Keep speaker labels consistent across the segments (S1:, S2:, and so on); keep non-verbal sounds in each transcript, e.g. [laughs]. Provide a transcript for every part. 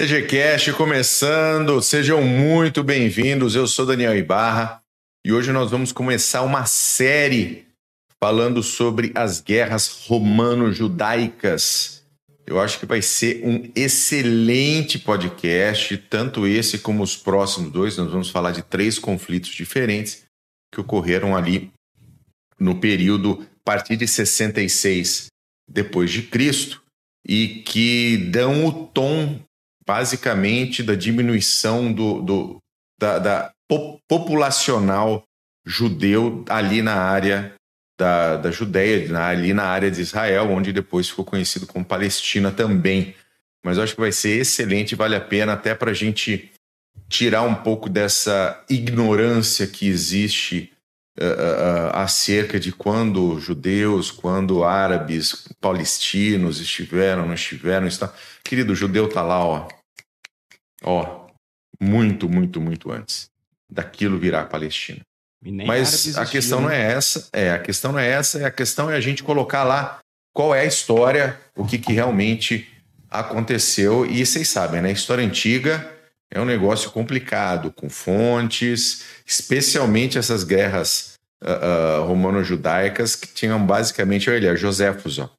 S1: CGCast começando, sejam muito bem-vindos. Eu sou Daniel Ibarra e hoje nós vamos começar uma série falando sobre as guerras romano-judaicas. Eu acho que vai ser um excelente podcast, tanto esse como os próximos dois. Nós vamos falar de três conflitos diferentes que ocorreram ali no período a partir de 66 depois de Cristo e que dão o tom basicamente da diminuição do, do da, da populacional judeu ali na área da, da Judéia, ali na área de Israel, onde depois ficou conhecido como Palestina também. Mas eu acho que vai ser excelente, vale a pena até para a gente tirar um pouco dessa ignorância que existe uh, uh, acerca de quando judeus, quando árabes, palestinos estiveram, não estiveram. Está... Querido, o judeu está lá, ó, Ó, muito, muito, muito antes daquilo virar Palestina. Mas a questão não é né? essa, é, a questão não é essa, a questão é a gente colocar lá qual é a história, o que, que realmente aconteceu. E vocês sabem, né? A história antiga é um negócio complicado, com fontes, especialmente essas guerras uh, uh, romano-judaicas que tinham basicamente, olha, Joséfos, ó.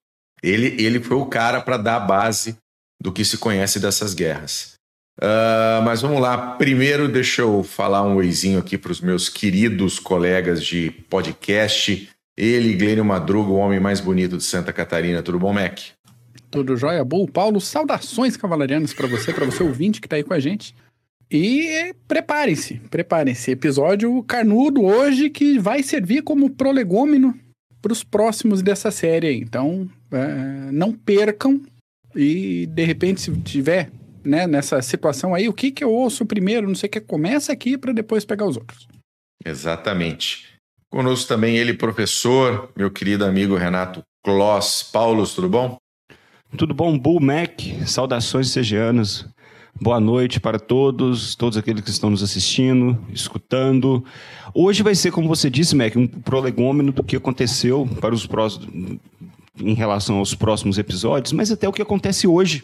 S1: Ele, ele foi o cara para dar a base do que se conhece dessas guerras. Uh, mas vamos lá. Primeiro, deixa eu falar um oizinho aqui para os meus queridos colegas de podcast. Ele, Glênio Madruga, o homem mais bonito de Santa Catarina. Tudo bom, Mac?
S2: Tudo jóia, bom. Paulo, saudações cavalarianas para você, para você ouvinte que está aí com a gente. E preparem-se, preparem-se. Episódio carnudo hoje que vai servir como prolegômeno para os próximos dessa série. Então, é, não percam. E de repente, se tiver né, nessa situação aí, o que que eu ouço primeiro, não sei o que, começa aqui para depois pegar os outros.
S1: Exatamente. Conosco também ele, professor, meu querido amigo Renato Kloss. Paulo, tudo bom?
S3: Tudo bom, Bull Mac, saudações segianas. Boa noite para todos, todos aqueles que estão nos assistindo, escutando. Hoje vai ser, como você disse, Mac, um prolegômeno do que aconteceu para os próximos, em relação aos próximos episódios, mas até o que acontece hoje.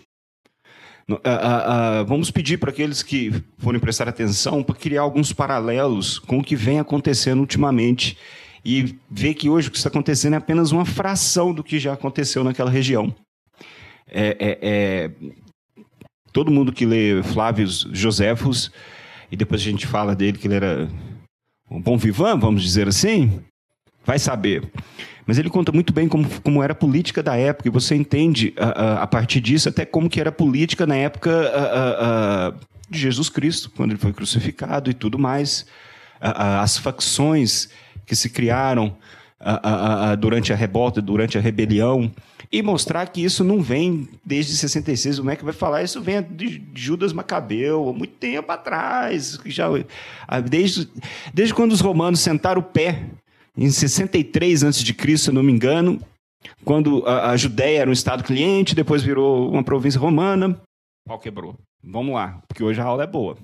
S3: Uh, uh, uh, vamos pedir para aqueles que forem prestar atenção para criar alguns paralelos com o que vem acontecendo ultimamente e ver que hoje o que está acontecendo é apenas uma fração do que já aconteceu naquela região. É, é, é... Todo mundo que lê Flávio Joséfos, e depois a gente fala dele que ele era um bom vivan, vamos dizer assim, vai saber. Mas ele conta muito bem como, como era a política da época, e você entende a, a, a partir disso até como que era a política na época a, de Jesus Cristo, quando ele foi crucificado e tudo mais. as facções que se criaram durante a revolta, durante a rebelião, e mostrar que isso não vem desde 66, o é que vai falar, isso vem de Judas Macabeu, há muito tempo atrás, já, desde, desde quando os romanos sentaram o pé em 63 a.C., se não me engano, quando a, a Judéia era um estado cliente, depois virou uma província romana, pau quebrou. Vamos lá, porque hoje a aula é boa.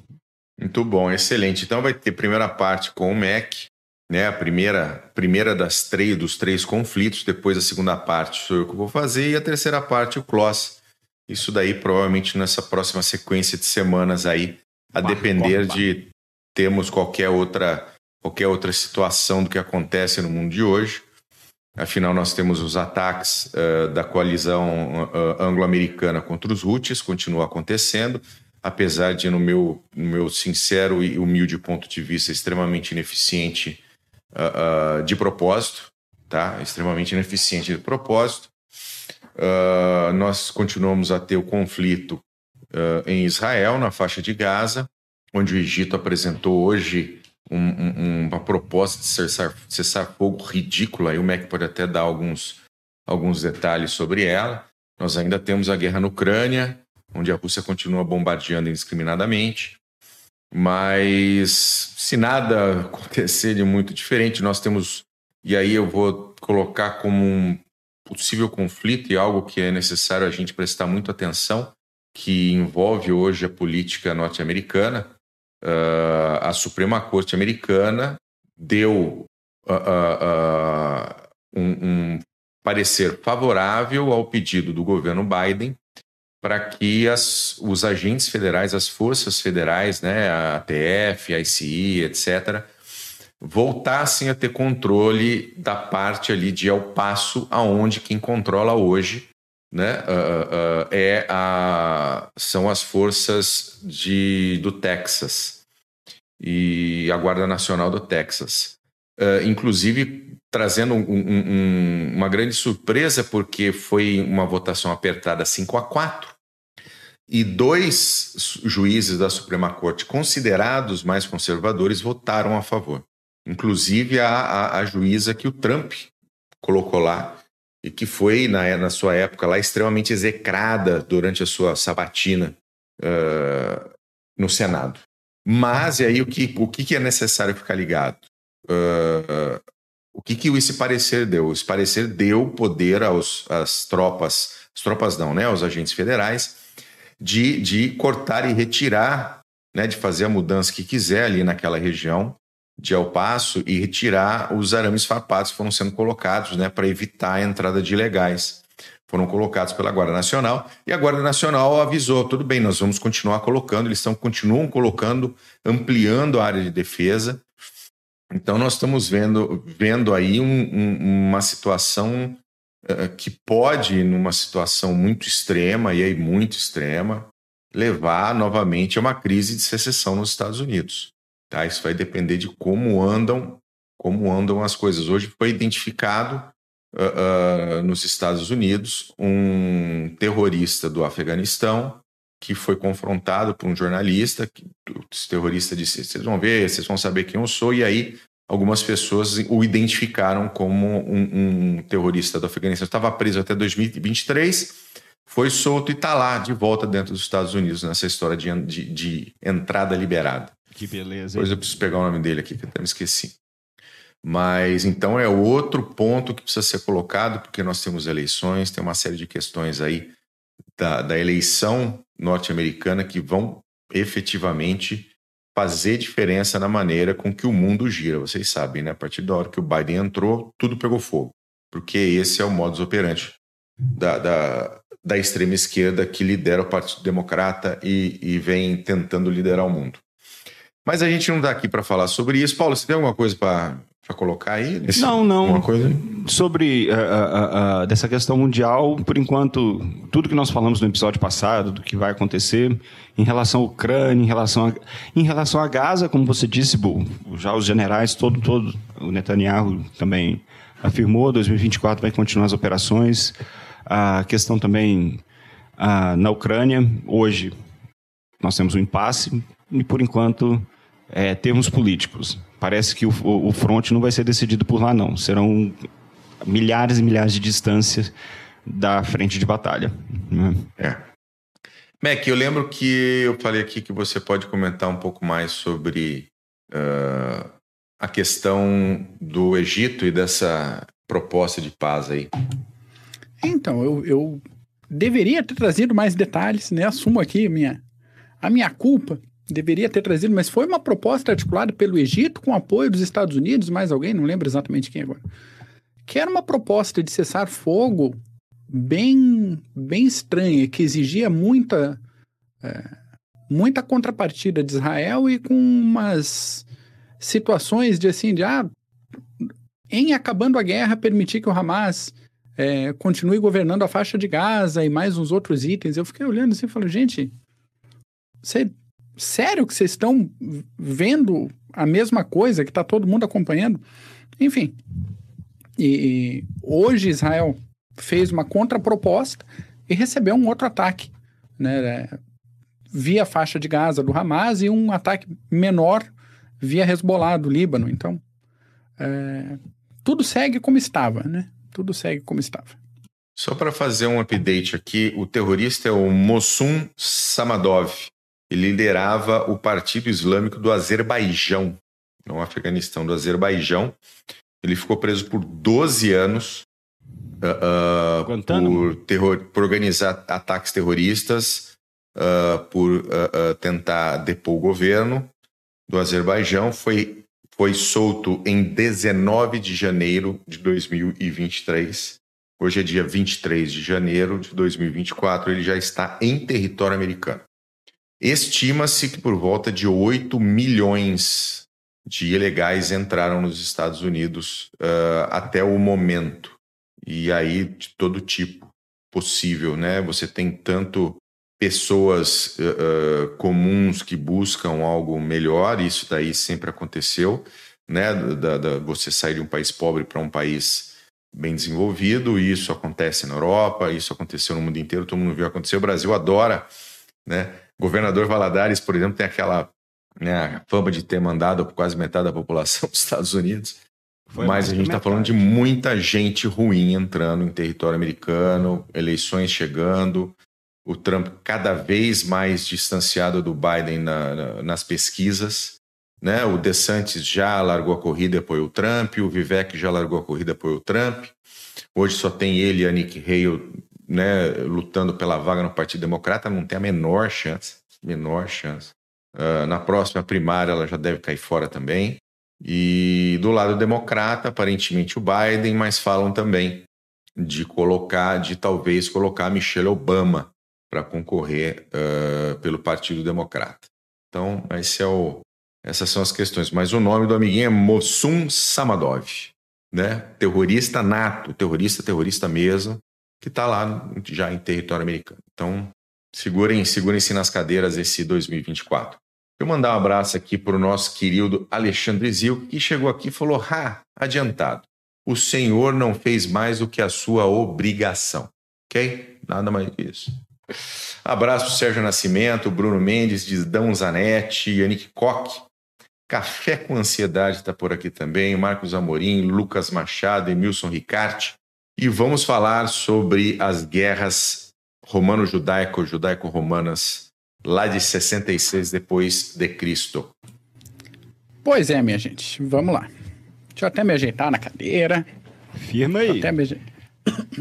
S1: Muito bom, excelente. Então vai ter primeira parte com o MEC, né? A primeira, primeira das três dos três conflitos, depois a segunda parte sou eu que vou fazer e a terceira parte o Kloss. Isso daí provavelmente nessa próxima sequência de semanas aí, a depender de termos qualquer outra qualquer outra situação do que acontece no mundo de hoje. Afinal, nós temos os ataques uh, da coalizão uh, anglo-americana contra os Houthis, continua acontecendo, apesar de, no meu, no meu sincero e humilde ponto de vista, extremamente ineficiente uh, de propósito, tá? extremamente ineficiente de propósito. nós continuamos a ter o conflito em Israel, na faixa de Gaza, onde o Egito apresentou hoje um, um, uma proposta de cessar, cessar fogo ridícula, e o MEC pode até dar alguns, alguns detalhes sobre ela. Nós ainda temos a guerra na Ucrânia, onde a Rússia continua bombardeando indiscriminadamente. Mas se nada [laughs] acontecer de muito diferente, nós temos, e aí eu vou colocar como um possível conflito e algo que é necessário a gente prestar muito atenção, que envolve hoje a política norte-americana, uh, a Suprema Corte Americana deu uh, um, um parecer favorável ao pedido do governo Biden para que as, os agentes federais, as forças federais, né, a ATF, a ICI, etc., voltassem a ter controle da parte ali de El Paso, aonde quem controla hoje né, uh, uh, é a, são as forças de, do Texas e a Guarda Nacional do Texas. Uh, inclusive trazendo um, um, uma grande surpresa, porque foi uma votação apertada 5 a 4 e dois juízes da Suprema Corte, considerados mais conservadores, votaram a favor. Inclusive a, a, a juíza que o Trump colocou lá, e que foi, na, na sua época lá, extremamente execrada durante a sua sabatina uh, no Senado. Mas, e aí, o que, o que é necessário ficar ligado? Uh, o que, que esse parecer deu? Esse parecer deu poder aos, às tropas, as tropas não, né? Aos agentes federais, de, de cortar e retirar, né? De fazer a mudança que quiser ali naquela região de El Paso e retirar os arames farpados que foram sendo colocados, né? Para evitar a entrada de ilegais. Foram colocados pela Guarda Nacional e a Guarda Nacional avisou: tudo bem, nós vamos continuar colocando, eles estão, continuam colocando, ampliando a área de defesa então, nós estamos vendo, vendo aí um, um, uma situação uh, que pode, numa situação muito extrema, e aí muito extrema, levar novamente a uma crise de secessão nos Estados Unidos. Tá? Isso vai depender de como andam, como andam as coisas. Hoje foi identificado uh, uh, nos Estados Unidos um terrorista do Afeganistão que foi confrontado por um jornalista, que o terrorista disse: vocês vão ver, vocês vão saber quem eu sou, e aí algumas pessoas o identificaram como um, um terrorista do Afeganistão. Estava preso até 2023, foi solto e está lá, de volta dentro dos Estados Unidos, nessa história de, de, de entrada liberada.
S3: Que beleza.
S1: Depois eu preciso pegar o nome dele aqui, que até me esqueci. Mas então é outro ponto que precisa ser colocado, porque nós temos eleições, tem uma série de questões aí da, da eleição norte-americana que vão efetivamente fazer diferença na maneira com que o mundo gira. Vocês sabem, né? A partir da hora que o Biden entrou, tudo pegou fogo. Porque esse é o modus operandi da, da, da extrema esquerda que lidera o Partido Democrata e, e vem tentando liderar o mundo. Mas a gente não está aqui para falar sobre isso. Paulo, você tem alguma coisa para para colocar aí?
S3: Nesse, não, não. Uma coisa? Sobre uh, uh, uh, dessa questão mundial, por enquanto, tudo que nós falamos no episódio passado, do que vai acontecer em relação à Ucrânia, em relação a, em relação a Gaza, como você disse, Bu, já os generais, todo, todo, o Netanyahu também afirmou, 2024 vai continuar as operações. A questão também na Ucrânia, hoje nós temos um impasse e, por enquanto, é, termos políticos parece que o, o, front não vai ser decidido por lá, não. Serão milhares e milhares de distâncias da frente de batalha. Né?
S1: É. Mac, eu lembro que eu falei aqui que você pode comentar um pouco mais sobre uh, a questão do Egito e dessa proposta de paz aí.
S2: Então, eu, eu deveria ter trazido mais detalhes, né? Assumo aqui a minha, a minha culpa deveria ter trazido, mas foi uma proposta articulada pelo Egito com apoio dos Estados Unidos, mais alguém, não lembro exatamente quem agora. Que era uma proposta de cessar fogo bem, bem estranha, que exigia muita, é, muita contrapartida de Israel e com umas situações de assim, de ah, em acabando a guerra, permitir que o Hamas é, continue governando a faixa de Gaza e mais uns outros itens. Eu fiquei olhando assim e falei, gente, você sério que vocês estão vendo a mesma coisa que está todo mundo acompanhando? Enfim. E, hoje Israel fez uma contraproposta e recebeu um outro ataque, né? Via faixa de Gaza do Hamas e um ataque menor via Hezbollah do Líbano. Então, é, tudo segue como estava, né? Tudo segue como estava.
S1: Só para fazer um update aqui, o terrorista é o Mossum Samadov. Ele liderava o Partido Islâmico do Azerbaijão, no Afeganistão, do Azerbaijão. Ele ficou preso por 12 anos uh, uh, por, terror, por organizar ataques terroristas, uh, por tentar depor o governo do Azerbaijão. Foi, foi solto em 19 de janeiro de 2023, Hoje é dia 23 de janeiro de 2024, ele já está em território americano. Estima-se que por volta de 8 milhões de ilegais entraram nos Estados Unidos uh, até o momento. E aí, de todo tipo possível, né? Você tem tanto pessoas uh, comuns que buscam algo melhor, isso daí sempre aconteceu, né? Da, da, você sair de um país pobre para um país bem desenvolvido, isso acontece na Europa, isso aconteceu no mundo inteiro, todo mundo viu acontecer. O Brasil adora, né? Governador Valadares, por exemplo, tem aquela né, fama de ter mandado quase metade da população [laughs] dos Estados Unidos. Foi Mas a gente está falando de muita gente ruim entrando em território americano, eleições chegando, o Trump cada vez mais distanciado do Biden na, na, nas pesquisas. Né? O DeSantis já largou a corrida e apoiou o Trump, o Vivek já largou a corrida e apoiou o Trump. Hoje só tem ele e a Nick Haley né, lutando pela vaga no Partido Democrata, não tem a menor chance. Menor chance. Uh, na próxima primária ela já deve cair fora também. E do lado democrata, aparentemente o Biden, mas falam também de colocar, de talvez colocar Michelle Obama para concorrer uh, pelo Partido Democrata. Então, esse é o, essas são as questões. Mas o nome do amiguinho é Mossum Samadov, né? Terrorista nato, terrorista, terrorista mesmo, que está lá já em território americano. Então, segurem, segurem-se nas cadeiras esse 2024. Eu mandar um abraço aqui para o nosso querido Alexandre Zil, que chegou aqui e falou: "Ha, adiantado. O senhor não fez mais do que a sua obrigação." OK? Nada mais que isso. Abraço para Sérgio Nascimento, Bruno Mendes, Didão Zanetti, Yannick Koch. Café com Ansiedade está por aqui também. Marcos Amorim, Lucas Machado, Emilson Ricarte. E vamos falar sobre as guerras romano-judaico, judaico-romanas, lá de 66 depois de Cristo.
S2: Pois é, minha gente. Vamos lá. Deixa eu até me ajeitar na cadeira.
S3: Firma aí.
S2: Até me.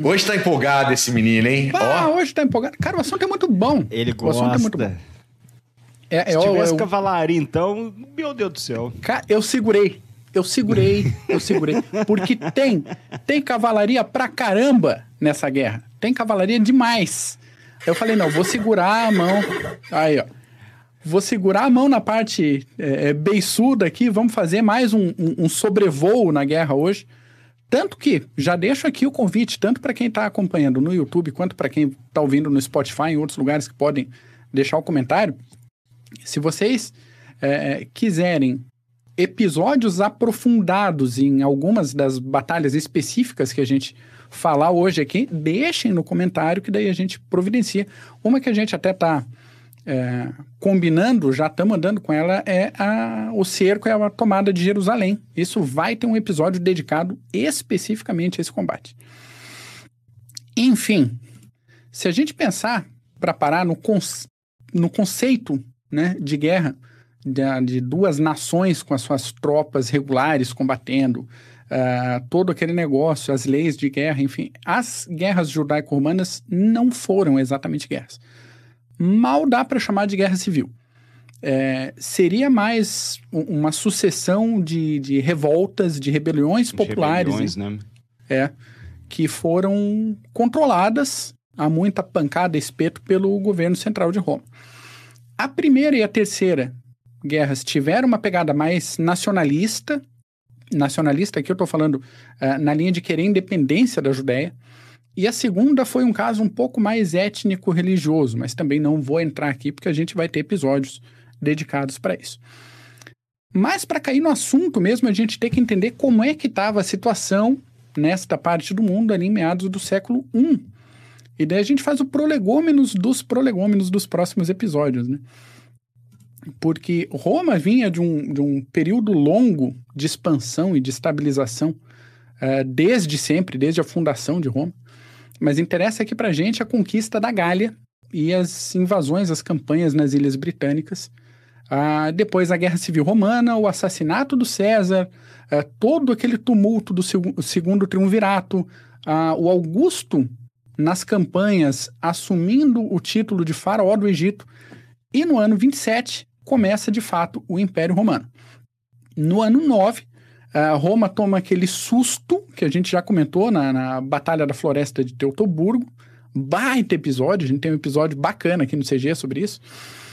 S1: Hoje tá empolgado esse menino, hein?
S2: Ah, Ó. hoje tá empolgado. Cara, o assunto é muito bom.
S3: Ele
S2: o assunto
S3: gosta.
S2: é muito bom. É,
S3: Se
S2: eu,
S3: tivesse
S2: eu,
S3: cavalaria, então, meu Deus do céu.
S2: Ca- eu segurei. Eu segurei, eu segurei. Porque tem, tem cavalaria pra caramba nessa guerra. Tem cavalaria demais. Eu falei, não, vou segurar a mão. Aí, ó. Vou segurar a mão na parte é, é, beiçuda aqui. Vamos fazer mais um, um, um sobrevoo na guerra hoje. Tanto que, já deixo aqui o convite, tanto para quem está acompanhando no YouTube, quanto para quem está ouvindo no Spotify, em outros lugares que podem deixar o comentário. Se vocês é, quiserem episódios aprofundados em algumas das batalhas específicas que a gente falar hoje aqui, deixem no comentário que daí a gente providencia. Uma que a gente até está é, combinando, já estamos andando com ela, é a, o cerco e a tomada de Jerusalém. Isso vai ter um episódio dedicado especificamente a esse combate. Enfim, se a gente pensar para parar no, no conceito né, de guerra, de, de, duas nações com as suas tropas regulares combatendo, uh, todo aquele negócio, as leis de guerra, enfim, as guerras judaico-romanas não foram exatamente guerras mal dá para chamar de guerra civil. É, seria mais uma sucessão de, de revoltas, de rebeliões de populares.
S3: Rebeliões, né?
S2: É, que foram controladas a muita pancada e espeto pelo governo central de Roma. A primeira e a terceira guerras tiveram uma pegada mais nacionalista. Nacionalista, aqui eu estou falando uh, na linha de querer independência da Judéia. E a segunda foi um caso um pouco mais étnico-religioso, mas também não vou entrar aqui porque a gente vai ter episódios dedicados para isso. Mas para cair no assunto mesmo, a gente tem que entender como é que estava a situação nesta parte do mundo ali em meados do século I. E daí a gente faz o prolegômenos dos prolegômenos dos próximos episódios, né? Porque Roma vinha de um, de um período longo de expansão e de estabilização uh, desde sempre, desde a fundação de Roma. Mas interessa aqui para a gente a conquista da Gália e as invasões, as campanhas nas Ilhas Britânicas. Ah, depois a Guerra Civil Romana, o assassinato do César, ah, todo aquele tumulto do seg Segundo Triunvirato, o Augusto nas campanhas assumindo o título de faraó do Egito, e no ano 27 começa de fato o Império Romano. No ano 9, Uh, Roma toma aquele susto que a gente já comentou na, na Batalha da Floresta de Teutoburgo. Baita episódio, a gente tem um episódio bacana aqui no CG sobre isso.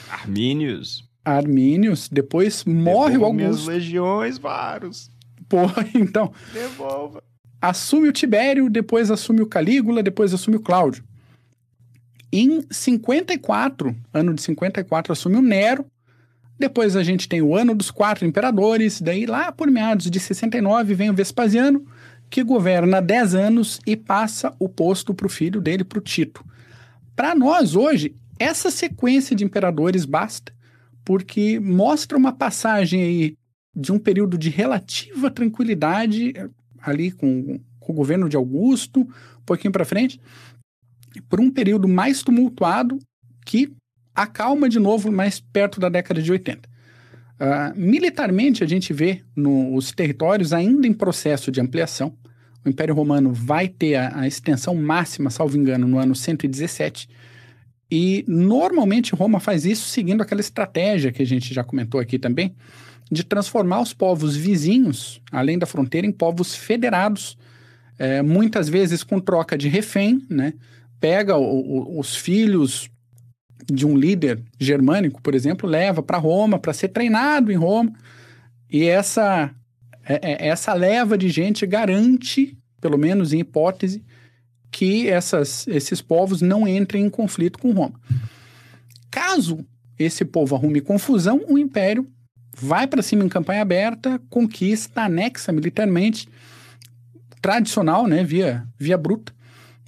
S3: Armínios.
S2: Armínios, depois morre o Augusto.
S3: Minhas legiões, Varus.
S2: Pô, [laughs] então.
S3: Devolva.
S2: Assume o Tibério, depois assume o Calígula, depois assume o Cláudio. Em 54, ano de 54, assume o Nero. Depois a gente tem o ano dos quatro imperadores. Daí, lá por meados de 69, vem o Vespasiano, que governa 10 anos e passa o posto para o filho dele, para o Tito. Para nós, hoje, essa sequência de imperadores basta, porque mostra uma passagem aí de um período de relativa tranquilidade, ali com, com o governo de Augusto, um pouquinho para frente, por um período mais tumultuado que acalma de novo mais perto da década de 80. Uh, ah, militarmente, a gente vê no, os territórios ainda em processo de ampliação. O Império Romano vai ter a, a extensão máxima, salvo engano, no ano 117. E normalmente Roma faz isso seguindo aquela estratégia que a gente já comentou aqui também, de transformar os povos vizinhos, além da fronteira, em povos federados, é, muitas vezes com troca de refém, né? Pega o, o, os filhos de um líder germânico, por exemplo, leva para Roma para ser treinado em Roma, e essa, é, é, essa leva de gente garante, pelo menos em hipótese, que essas, esses povos não entrem em conflito com Roma. Caso esse povo arrume confusão, o império vai para cima em campanha aberta, conquista, anexa militarmente, tradicional, né, via, via bruta.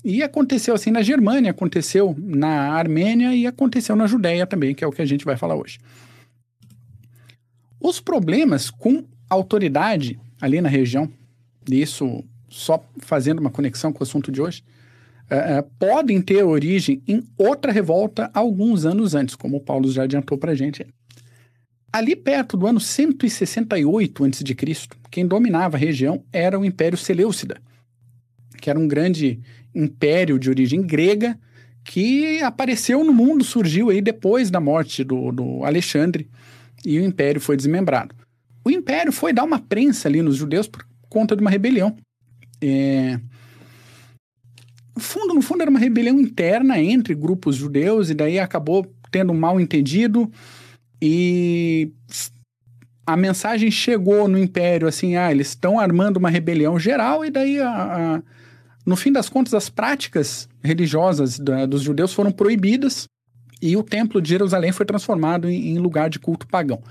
S2: E aconteceu assim na Germânia, aconteceu na Armênia e aconteceu na Judéia também, que é o que a gente vai falar hoje. Os problemas com autoridade ali na região, isso só fazendo uma conexão com o assunto de hoje, uh, uh, podem ter origem em outra revolta alguns anos antes, como o Paulo já adiantou para a gente. Ali perto do ano 168 a.C., quem dominava a região era o Império Seleucida, que era um grande império de origem grega que apareceu no mundo, surgiu aí depois da morte do, do Alexandre e o império foi desmembrado. O império foi dar uma prensa ali nos judeus por conta de uma rebelião. É... No fundo, no fundo, era uma rebelião interna entre grupos judeus e daí acabou tendo um mal entendido e a mensagem chegou no Império assim, ah, eles estão armando uma rebelião geral, e daí, a, a, no fim das contas, as práticas religiosas da, dos judeus foram proibidas e o Templo de Jerusalém foi transformado em, em lugar de culto pagão,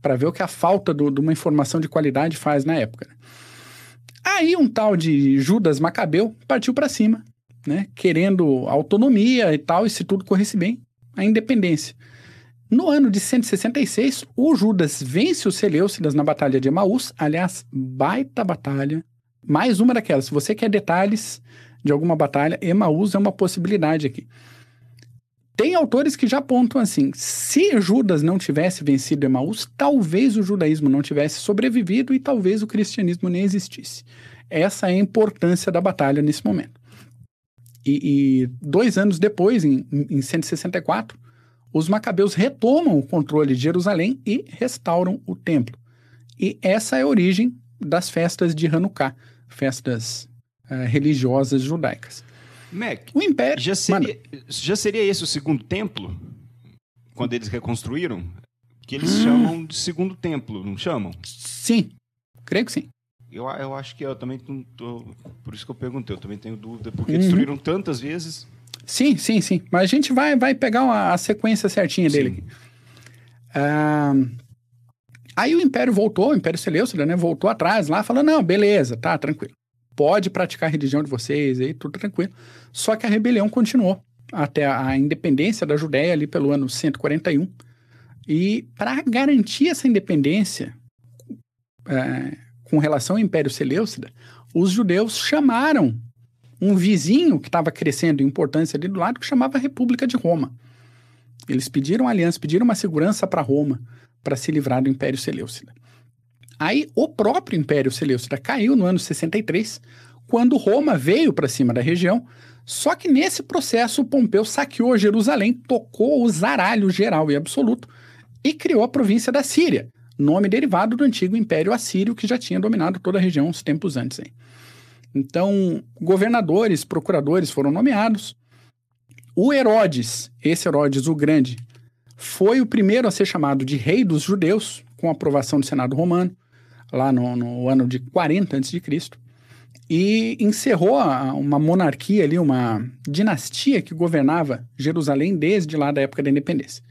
S2: para ver o que a falta do, de uma informação de qualidade faz na época. Né? Aí um tal de Judas Macabeu partiu para cima, né, querendo autonomia e tal, e se tudo corresse bem, a independência. No ano de 166, o Judas vence os Seleucidas na Batalha de Emaús. Aliás, baita batalha. Mais uma daquelas. Se você quer detalhes de alguma batalha, Emaús é uma possibilidade aqui. Tem autores que já apontam assim: se Judas não tivesse vencido Emaús, talvez o judaísmo não tivesse sobrevivido e talvez o cristianismo nem existisse. Essa é a importância da batalha nesse momento. E, e dois anos depois, em, em 164, os macabeus retomam o controle de Jerusalém e restauram o templo. E essa é a origem das festas de Hanukkah, festas uh, religiosas judaicas.
S3: Mac, o Império. Já seria, já seria esse o segundo templo? Quando eles reconstruíram? Que eles hum. chamam de segundo templo, não chamam?
S2: Sim, creio que sim.
S3: Eu, eu acho que eu também tô, por isso que eu perguntei, eu também tenho dúvida, porque uhum. destruíram tantas vezes.
S2: Sim, sim, sim. Mas a gente vai, vai pegar uma, a sequência certinha sim. dele. Uh, aí o Império voltou, o Império Seleucida, né? Voltou atrás lá, falando, não, beleza, tá, tranquilo. Pode praticar a religião de vocês aí, tudo tranquilo. Só que a rebelião continuou até a independência da Judéia ali pelo ano 141. E para garantir essa independência é, com relação ao Império Seleucida, os judeus chamaram um vizinho que estava crescendo em importância ali do lado que chamava República de Roma. Eles pediram aliança, pediram uma segurança para Roma para se livrar do Império Seleucida. Aí o próprio Império Seleucida caiu no ano 63, quando Roma veio para cima da região. Só que nesse processo Pompeu saqueou Jerusalém, tocou o zaralho geral e absoluto e criou a província da Síria, nome derivado do antigo Império Assírio, que já tinha dominado toda a região uns tempos antes. Aí. Então, governadores, procuradores foram nomeados. O Herodes, esse Herodes o Grande, foi o primeiro a ser chamado de rei dos judeus, com aprovação do Senado Romano, lá no, no ano de 40 a.C., e encerrou uma monarquia ali, uma dinastia que governava Jerusalém desde lá da época da independência.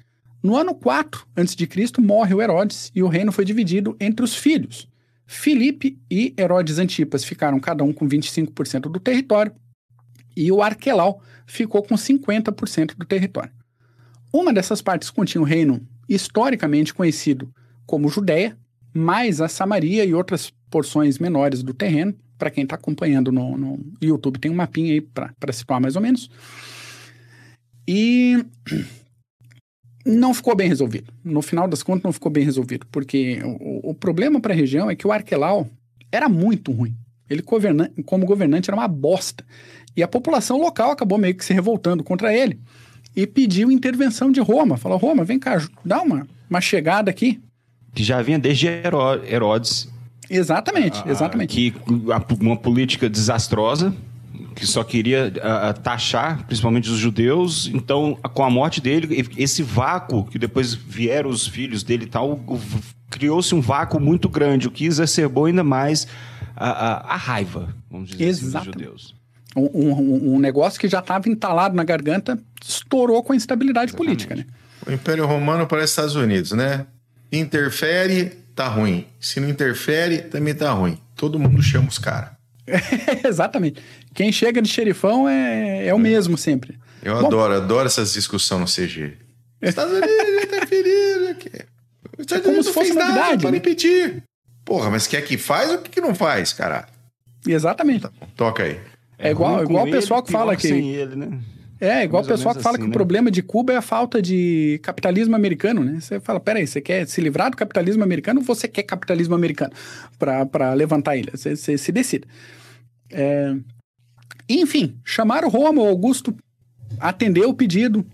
S2: No ano 4 a.C., morre o Herodes e o reino foi dividido entre os filhos. Filipe e Herodes Antipas ficaram cada um com 25% do território e o Arquelau ficou com 50% do território. Uma dessas partes continha o reino historicamente conhecido como Judéia, mais a Samaria e outras porções menores do terreno. Para quem está acompanhando no, no, YouTube, tem um mapinha aí para situar mais ou menos. E não ficou bem resolvido. No final das contas, não ficou bem resolvido, porque o, o problema para a região é que o Arquelau era muito ruim. Ele, como governante, era uma bosta. E a população local acabou meio que se revoltando contra ele e pediu intervenção de Roma. Falou: Roma, vem cá, dá uma, uma chegada aqui.
S3: Que já vinha desde Herodes.
S2: Exatamente, ah, exatamente.
S3: Que uma política desastrosa que só queria uh, taxar, principalmente os judeus. Então, com a morte dele, esse vácuo que depois vieram os filhos dele e tal, criou-se um vácuo muito grande, o que exacerbou ainda mais a, a, a raiva, vamos dizer Exato. assim, dos judeus.
S2: Um, um, um, negócio que já estava entalado na garganta estourou com a instabilidade Exatamente. política, né?
S1: O Império Romano parece Estados Unidos, né? Interfere, tá ruim. Se não interfere, também tá ruim. Todo mundo chama os caras. [laughs]
S2: Exatamente. Quem chega de xerifão é, é o mesmo sempre.
S1: Eu Bom, adoro, adoro essas discussões no CG. [laughs] Estados Unidos interferiram aqui.
S2: Estados Unidos como se fosse novidade.
S1: Para né? impedir. Porra, mas quer que faz ou que não faz, cara?
S2: Exatamente.
S1: Tá toca aí.
S2: É, é igual, igual o pessoal que fala que. Ele, né? É, igual o pessoal que fala assim, que né? o problema de Cuba é a falta de capitalismo americano, né? Você fala, peraí, você quer se livrar do capitalismo americano ou você quer capitalismo americano para levantar a ilha? Você, você se decida. É... Enfim, chamaram Roma, o Augusto atendeu o pedido,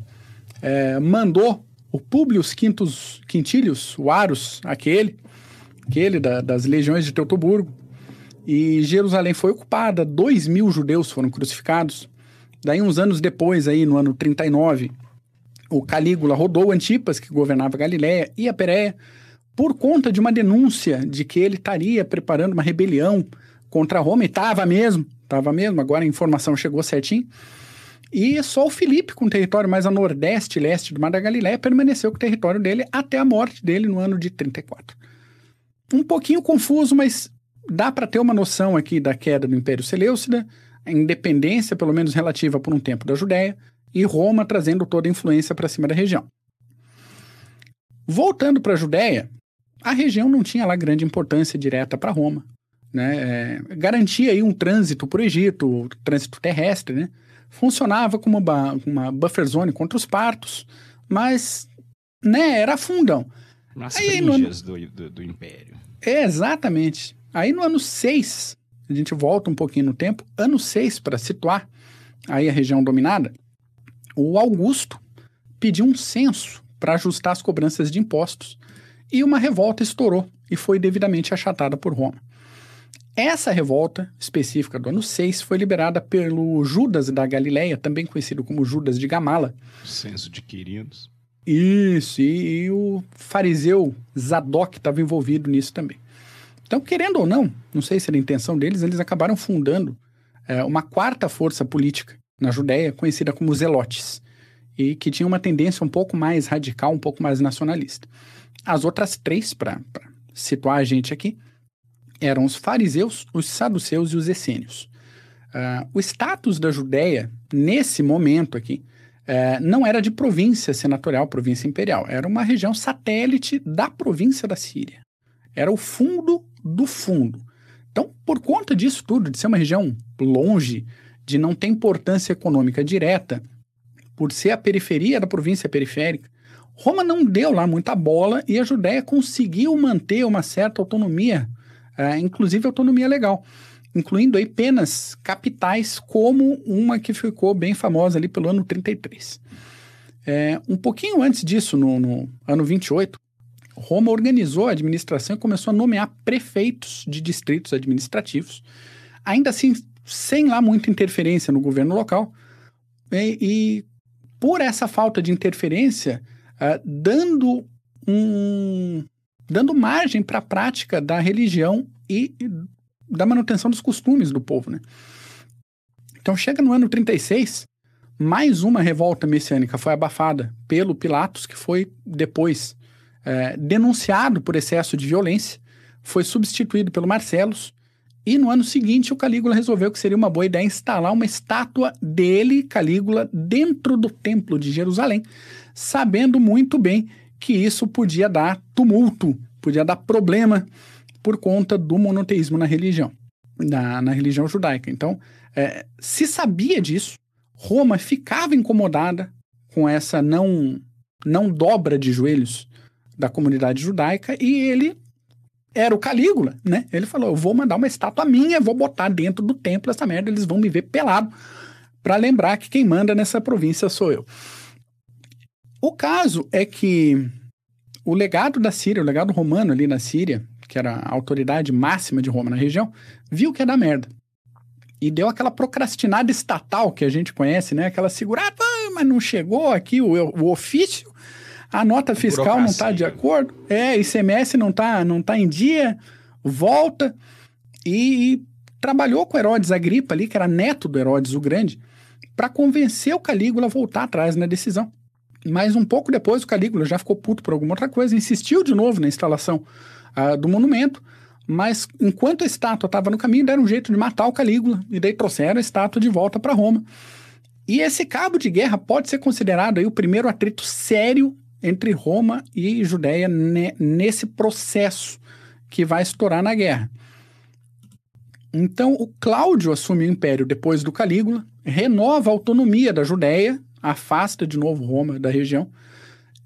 S2: é, mandou o Quintus Quintilius, o Arus, aquele, aquele da, das legiões de Teutoburgo, e Jerusalém foi ocupada, dois mil judeus foram crucificados. Daí, uns anos depois, aí no ano 39, o Calígula rodou Antipas, que governava Galiléia, e a Pérea, por conta de uma denúncia de que ele estaria preparando uma rebelião contra Roma, e estava mesmo, estava mesmo, agora a informação chegou certinho. E só o Filipe, com território mais a nordeste e leste do Mar da Galiléia, permaneceu com o território dele até a morte dele no ano de 34. Um pouquinho confuso, mas dá para ter uma noção aqui da queda do Império Seleucida, a independência, pelo menos relativa por um tempo, da Judéia, e Roma trazendo toda a influência para cima da região. Voltando para a Judéia, a região não tinha lá grande importância direta para Roma. Né? É, garantia aí um trânsito para o Egito, trânsito terrestre, né? funcionava como uma, uma buffer zone contra os partos, mas né, era fundão.
S3: Nas aí, no... do, do, do Império.
S2: É, exatamente. Aí no ano 6, a gente volta um pouquinho no tempo, ano 6, para situar aí a região dominada, o Augusto pediu um censo para ajustar as cobranças de impostos e uma revolta estourou e foi devidamente achatada por Roma. Essa revolta específica do ano 6 foi liberada pelo Judas da Galileia, também conhecido como Judas de Gamala.
S3: Censo de Quirinos.
S2: Isso, e, e o fariseu Zadok estava envolvido nisso também. Então, querendo ou não, não sei se era a intenção deles, eles acabaram fundando é, uma quarta força política na Judéia, conhecida como Zelotes, e que tinha uma tendência um pouco mais radical, um pouco mais nacionalista. As outras três, para situar a gente aqui, eram os fariseus, os saduceus e os essênios. Uh, o status da Judéia, nesse momento aqui, uh, não era de província senatorial, província imperial, era uma região satélite da província da Síria. Era o fundo do fundo. Então, por conta disso tudo, de ser uma região longe, de não ter importância econômica direta, por ser a periferia da província periférica, Roma não deu lá muita bola e a Judéia conseguiu manter uma certa autonomia, uh, inclusive autonomia legal, incluindo aí penas capitais, como uma que ficou bem famosa ali pelo ano 33. É, um pouquinho antes disso, no, no ano 28, Roma organizou a administração e começou a nomear prefeitos de distritos administrativos, ainda assim sem lá muita interferência no governo local, e, e por essa falta de interferência, uh, dando um, dando margem para a prática da religião e, e da manutenção dos costumes do povo, né? Então chega no ano 36, mais uma revolta messiânica foi abafada pelo Pilatos, que foi depois é, denunciado por excesso de violência, foi substituído pelo Marcelos, e no ano seguinte o Calígula resolveu que seria uma boa ideia instalar uma estátua dele, Calígula, dentro do Templo de Jerusalém, sabendo muito bem que isso podia dar tumulto, podia dar problema por conta do monoteísmo na religião, na, na religião judaica. Então, é, se sabia disso, Roma ficava incomodada com essa não, não dobra de joelhos da comunidade judaica e ele era o Calígula, né? Ele falou: Eu vou mandar uma estátua minha, vou botar dentro do templo essa merda, eles vão me ver pelado para lembrar que quem manda nessa província sou eu. O caso é que o legado da Síria, o legado romano ali na Síria, que era a autoridade máxima de Roma na região, viu que ia dar merda e deu aquela procrastinada estatal que a gente conhece, né? Aquela segurada, ah, mas não chegou aqui o, o ofício, a nota fiscal não está de acordo, é, ICMS não está não tá em dia, volta e, e trabalhou com Herodes Agripa ali, que era neto do Herodes o Grande, para convencer o Calígula a voltar atrás na decisão. Mas um pouco depois o Calígula já ficou puto por alguma outra coisa, insistiu de novo na instalação uh, do monumento, mas enquanto a estátua estava no caminho, deram um jeito de matar o Calígula e daí trouxeram a estátua de volta para Roma. E esse cabo de guerra pode ser considerado aí o primeiro atrito sério entre Roma e Judéia ne nesse processo que vai estourar na guerra. Então, o Cláudio assume o império depois do Calígula, renova a autonomia da Judéia, afasta de novo Roma da região,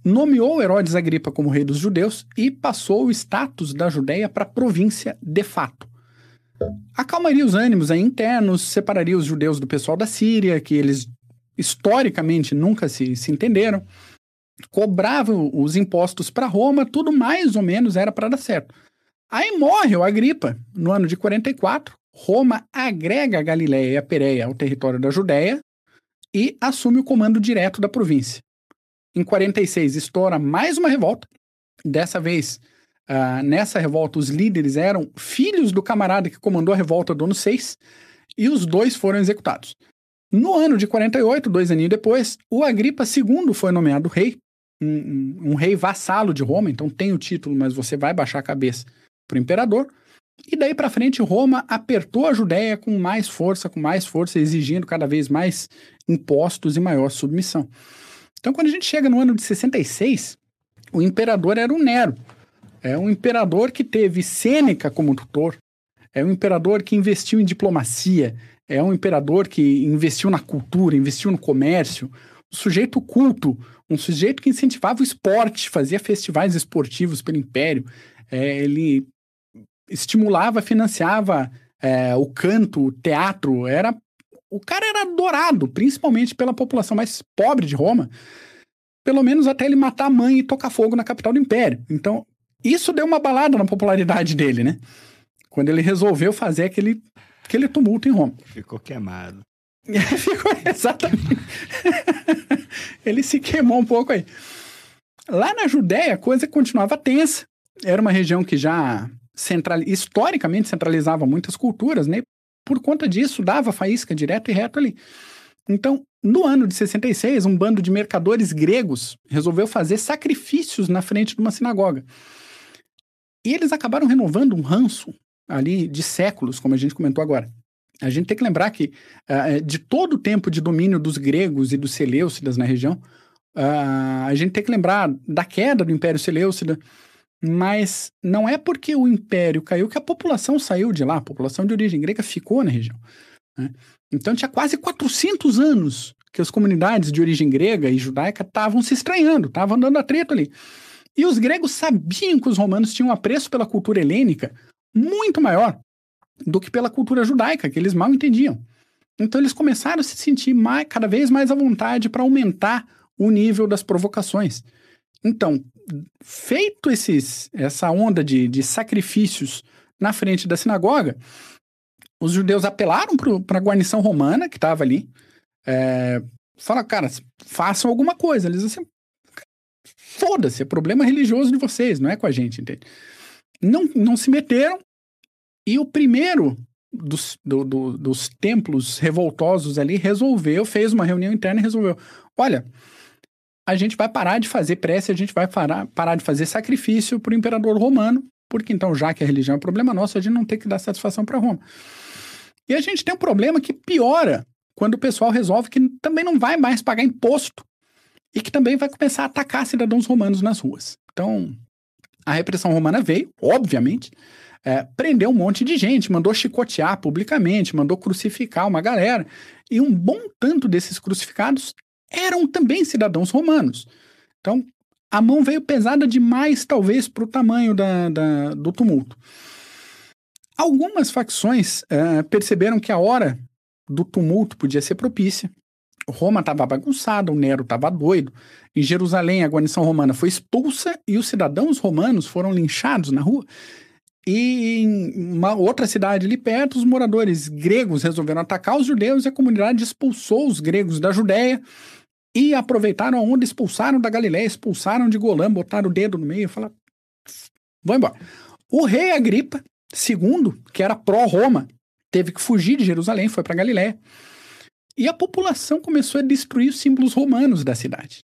S2: nomeou Herodes Agripa como rei dos judeus e passou o status da Judéia para província de fato. Acalmaria os ânimos internos, separaria os judeus do pessoal da Síria, que eles historicamente nunca se, se entenderam, cobravam os impostos para Roma, tudo mais ou menos era para dar certo. Aí morre o Agripa, no ano de 44, Roma agrega a Galiléia e a Pérea ao território da Judéia e assume o comando direto da província. Em 46, estoura mais uma revolta. Dessa vez, uh, nessa revolta, os líderes eram filhos do camarada que comandou a revolta do ano 6, e os dois foram executados. No ano de 48, dois aninhos depois, o Agripa II foi nomeado rei, um, um, rei vassalo de Roma, então tem o título, mas você vai baixar a cabeça para o imperador. E daí para frente, Roma apertou a Judéia com mais força, com mais força, exigindo cada vez mais impostos e maior submissão. Então, quando a gente chega no ano de 66, o imperador era o Nero. É um imperador que teve Sêneca como tutor, é um imperador que investiu em diplomacia, é um imperador que investiu na cultura, investiu no comércio, um sujeito culto, um sujeito que incentivava o esporte, fazia festivais esportivos pelo império, é, ele estimulava, financiava é, o canto, o teatro, era o cara era adorado, principalmente pela população mais pobre de Roma, pelo menos até ele matar a mãe e tocar fogo na capital do império. Então, isso deu uma balada na popularidade dele, né? Quando ele resolveu fazer aquele, aquele tumulto em Roma.
S3: Ficou queimado. [laughs]
S2: Ficou, exatamente. [laughs] ele se queimou um pouco aí. Lá na Judéia, a coisa continuava tensa. Era uma região que já central, historicamente centralizava muitas culturas, né? por conta disso, dava faísca direto e reto ali. Então, no ano de 66, um bando de mercadores gregos resolveu fazer sacrifícios na frente de uma sinagoga. E eles acabaram renovando um ranço ali de séculos, como a gente comentou agora. A gente tem que lembrar que, uh, de todo o tempo de domínio dos gregos e dos Seleucidas na região, uh, a gente tem que lembrar da queda do Império Seleucida, mas não é porque o império caiu que a população saiu de lá. A população de origem grega ficou na região. Né? Então tinha quase 400 anos que as comunidades de origem grega e judaica estavam se estranhando, estavam dando atrito ali. E os gregos sabiam que os romanos tinham um apreço pela cultura helênica muito maior do que pela cultura judaica, que eles mal entendiam. Então eles começaram a se sentir mais, cada vez mais à vontade para aumentar o nível das provocações. Então, feito esses, essa onda de, de sacrifícios na frente da sinagoga, os judeus apelaram para a guarnição romana que estava ali. É, fala, cara, façam alguma coisa. Eles assim, foda-se, é problema religioso de vocês, não é com a gente, entende? Não, não se meteram. E o primeiro dos, do, do, dos templos revoltosos ali resolveu, fez uma reunião interna e resolveu: olha, a gente vai parar de fazer prece, a gente vai parar, parar de fazer sacrifício para o imperador romano, porque então, já que a religião é um problema nosso, a gente não tem que dar satisfação para Roma. E a gente tem um problema que piora quando o pessoal resolve que também não vai mais pagar imposto e que também vai começar a atacar cidadãos romanos nas ruas. Então, a repressão romana veio, obviamente, é, prendeu um monte de gente, mandou chicotear publicamente, mandou crucificar uma galera. E um bom tanto desses crucificados eram também cidadãos romanos. Então, a mão veio pesada demais, talvez, para o tamanho da, da, do tumulto. Algumas facções é, perceberam que a hora do tumulto podia ser propícia. Roma estava bagunçada, o Nero estava doido. Em Jerusalém, a guarnição romana foi expulsa e os cidadãos romanos foram linchados na rua. E em uma outra cidade ali perto, os moradores gregos resolveram atacar os judeus e a comunidade expulsou os gregos da Judéia e aproveitaram a onda, expulsaram da Galiléia, expulsaram de Golã, botaram o dedo no meio e falaram: vão embora. O rei Agripa II, que era pró-Roma, teve que fugir de Jerusalém, foi para Galiléia. E a população começou a destruir os símbolos romanos da cidade.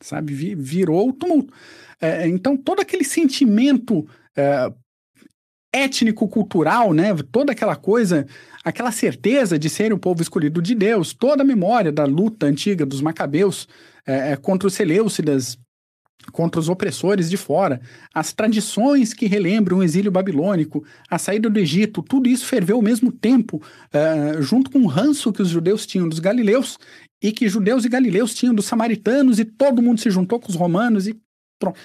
S2: Sabe? Virou o tumulto. É, então, todo aquele sentimento é, étnico-cultural, né? Toda aquela coisa, aquela certeza de ser o povo escolhido de Deus, toda a memória da luta antiga dos macabeus é, é, contra os Seleucidas, contra os opressores de fora, as tradições que relembram o exílio babilônico, a saída do Egito, tudo isso ferveu ao mesmo tempo, é, junto com o ranço que os judeus tinham dos galileus e que judeus e galileus tinham dos samaritanos e todo mundo se juntou com os romanos e pronto.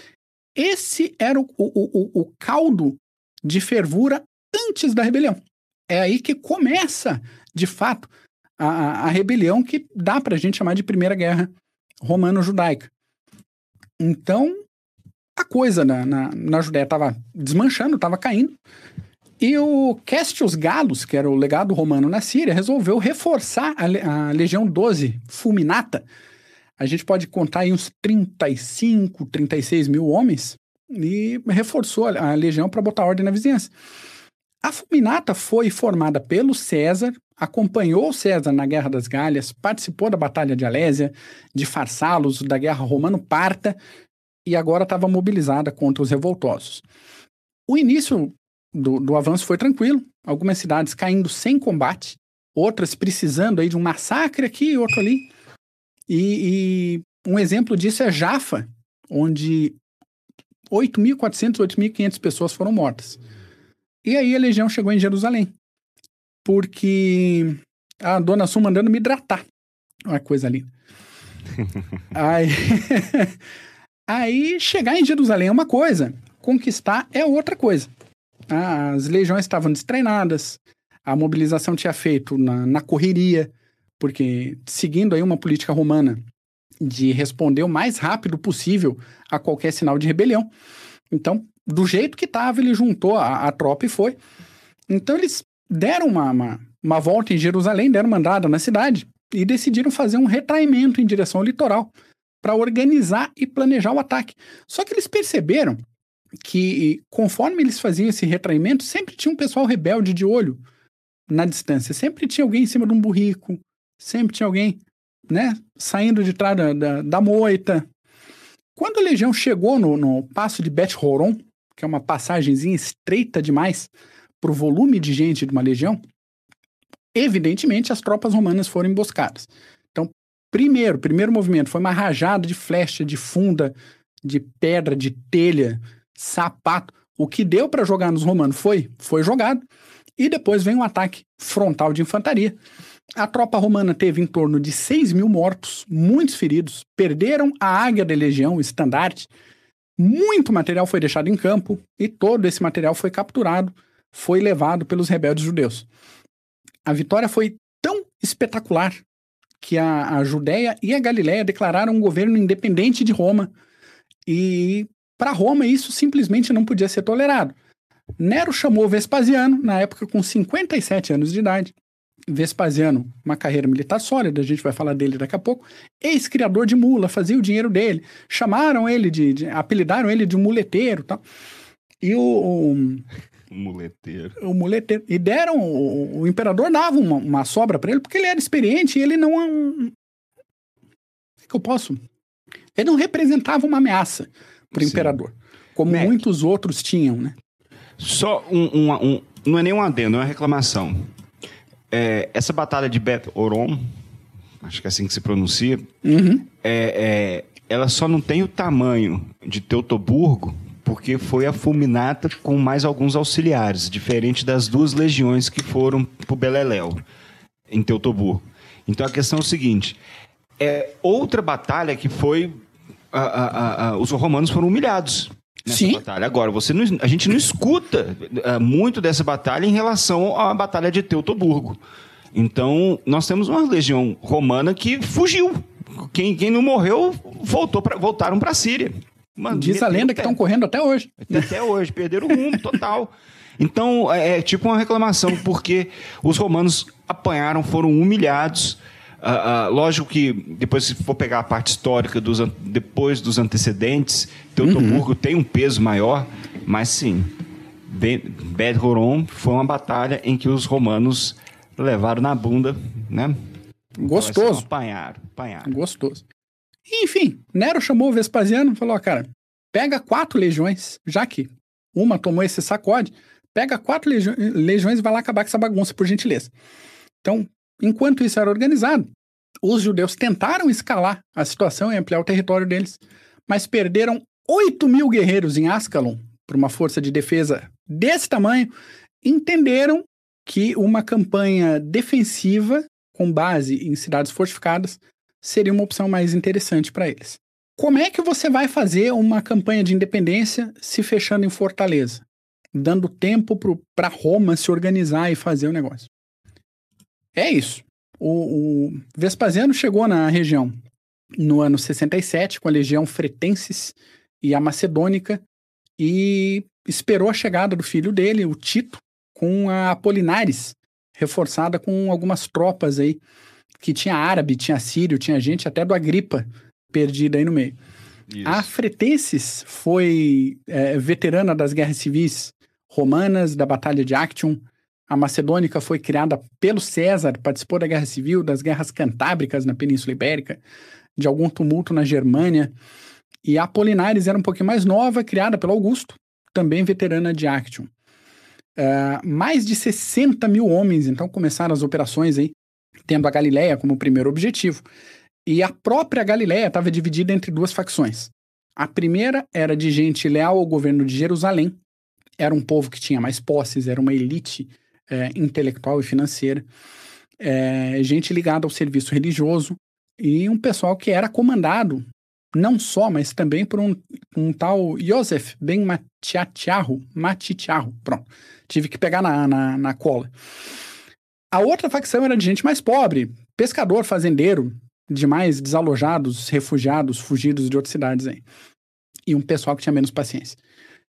S2: Esse era o, o, o, o caldo de fervura antes da rebelião. É aí que começa, de fato, a, a rebelião que dá para a gente chamar de Primeira Guerra Romano-Judaica. Então, a coisa na, na, na Judéia estava desmanchando, estava caindo. E o Castius Galus, que era o legado romano na Síria, resolveu reforçar a, a Legião 12 Fulminata. A gente pode contar aí uns 35, 36 mil homens e reforçou a, legião para botar ordem na vizinhança. A Fulminata foi formada pelo César, acompanhou César na Guerra das Galhas, participou da Batalha de Alésia, de Farsalos, da Guerra Romano-Parta, e agora estava mobilizada contra os revoltosos. O início do, do avanço foi tranquilo, algumas cidades caindo sem combate, outras precisando aí de um massacre aqui e outro ali. E, e um exemplo disso é Jaffa, onde 8.400, 8.500 pessoas foram mortas. E aí a legião chegou em Jerusalém. Porque a dona Sul mandando me hidratar. Uma coisa ali. [laughs] aí, [laughs] aí chegar em Jerusalém é uma coisa, conquistar é outra coisa. As legiões estavam destreinadas, a mobilização tinha feito na, na correria, porque seguindo aí uma política romana de responder o mais rápido possível a qualquer sinal de rebelião. Então, do jeito que estava, ele juntou a, a, tropa e foi. Então, eles deram uma, uma, uma volta em Jerusalém, deram uma andada na cidade e decidiram fazer um retraimento em direção ao litoral para organizar e planejar o ataque. Só que eles perceberam que, conforme eles faziam esse retraimento, sempre tinha um pessoal rebelde de olho na distância. Sempre tinha alguém em cima de um burrico, sempre tinha alguém né, saindo de trás da, da, da moita. Quando a legião chegou no, no passo de Bet Horon, que é uma passagemzinha estreita demais para o volume de gente de uma legião, evidentemente as tropas romanas foram emboscadas. Então, primeiro, primeiro movimento foi uma rajada de flecha, de funda, de pedra, de telha, sapato. O que deu para jogar nos romanos foi, foi jogado. E depois vem um ataque frontal de infantaria. A tropa romana teve em torno de 6 mil mortos, muitos feridos, perderam a águia da legião, o estandarte. Muito material foi deixado em campo e todo esse material foi capturado, foi levado pelos rebeldes judeus. A vitória foi tão espetacular que a, a Judéia e a Galiléia declararam um governo independente de Roma E para Roma isso simplesmente não podia ser tolerado. Nero chamou Vespasiano, na época com 57 anos de idade. Vespasiano, uma carreira militar sólida, a gente vai falar dele daqui a pouco. Ex-criador de mula, fazia o dinheiro dele. Chamaram ele de, de apelidaram ele de muleteiro, tal. E o, o
S3: muleteiro.
S2: O muleteiro. E deram, o, o imperador dava uma, uma sobra para ele porque ele era experiente e ele não o que eu posso? Ele não representava uma ameaça para o imperador, como Mac. muitos outros tinham, né?
S3: Só um, um, um, Não é nem um adendo, é uma reclamação. É, essa batalha de Bet Oron, acho que é assim que se pronuncia,
S2: uhum.
S3: é, é, ela só não tem o tamanho de Teutoburgo porque foi a fulminata com mais alguns auxiliares, diferente das duas legiões que foram para o Beleléu, em Teutoburgo. Então a questão é o seguinte: é outra batalha que foi. A, a, a, os romanos foram humilhados nessa Sim. batalha. Agora, você não, a gente não escuta uh, muito dessa batalha em relação à batalha de Teutoburgo. Então, nós temos uma legião romana que fugiu. Quem, quem não morreu voltou pra, voltaram para a Síria.
S2: Mano, Diz a lenda que estão correndo até hoje.
S3: Até hoje, perderam o rumo total. [laughs] Então, é, é tipo uma reclamação, porque os romanos apanharam, foram humilhados. Uh, uh, lógico que depois, se for pegar a parte histórica dos, depois dos antecedentes, Teutoburgo uhum. tem um peso maior, mas sim, Bed Horon foi uma batalha em que os romanos levaram na bunda, né?
S2: Gostoso.
S3: Apanharam, apanharam.
S2: Gostoso. Enfim, Nero chamou o Vespasiano e falou: cara, pega quatro legiões, já que uma tomou esse sacode, pega quatro legiões e vai lá acabar com essa bagunça, por gentileza. Então, Enquanto isso era organizado, os judeus tentaram escalar a situação e ampliar o território deles, mas perderam 8 mil guerreiros em Ascalon por uma força de defesa desse tamanho. Entenderam que uma campanha defensiva com base em cidades fortificadas seria uma opção mais interessante para eles. Como é que você vai fazer uma campanha de independência se fechando em Fortaleza? Dando tempo para Roma se organizar e fazer o negócio. É isso. O, o, Vespasiano chegou na região no ano 67 com a legião Fretensis e a Macedônica e esperou a chegada do filho dele, o Tito, com a Apolinares, reforçada com algumas tropas aí, que tinha árabe, tinha sírio, tinha gente até do Agripa perdida aí no meio. Isso. A Fretensis foi é, veterana das guerras civis romanas, da Batalha de Actium, a Macedônica foi criada pelo César, participou da Guerra Civil, das guerras cantábricas na Península Ibérica, de algum tumulto na Germânia. E a Apolinares era um pouquinho mais nova, criada pelo Augusto, também veterana de Actium. Uh, mais de 60 mil homens, então, começaram as operações aí, tendo a Galileia como primeiro objetivo. E a própria Galileia estava dividida entre duas facções. A primeira era de gente leal ao governo de Jerusalém, era um povo que tinha mais posses, era uma elite é, intelectual e financeira, é, gente ligada ao serviço religioso e um pessoal que era comandado não só, mas também por um, um tal Joseph Ben Matitiarro, Matitiarro, pronto, tive que pegar na, na, na cola. A outra facção era de gente mais pobre, pescador, fazendeiro, demais desalojados, refugiados, fugidos de outras cidades aí. E um pessoal que tinha menos paciência.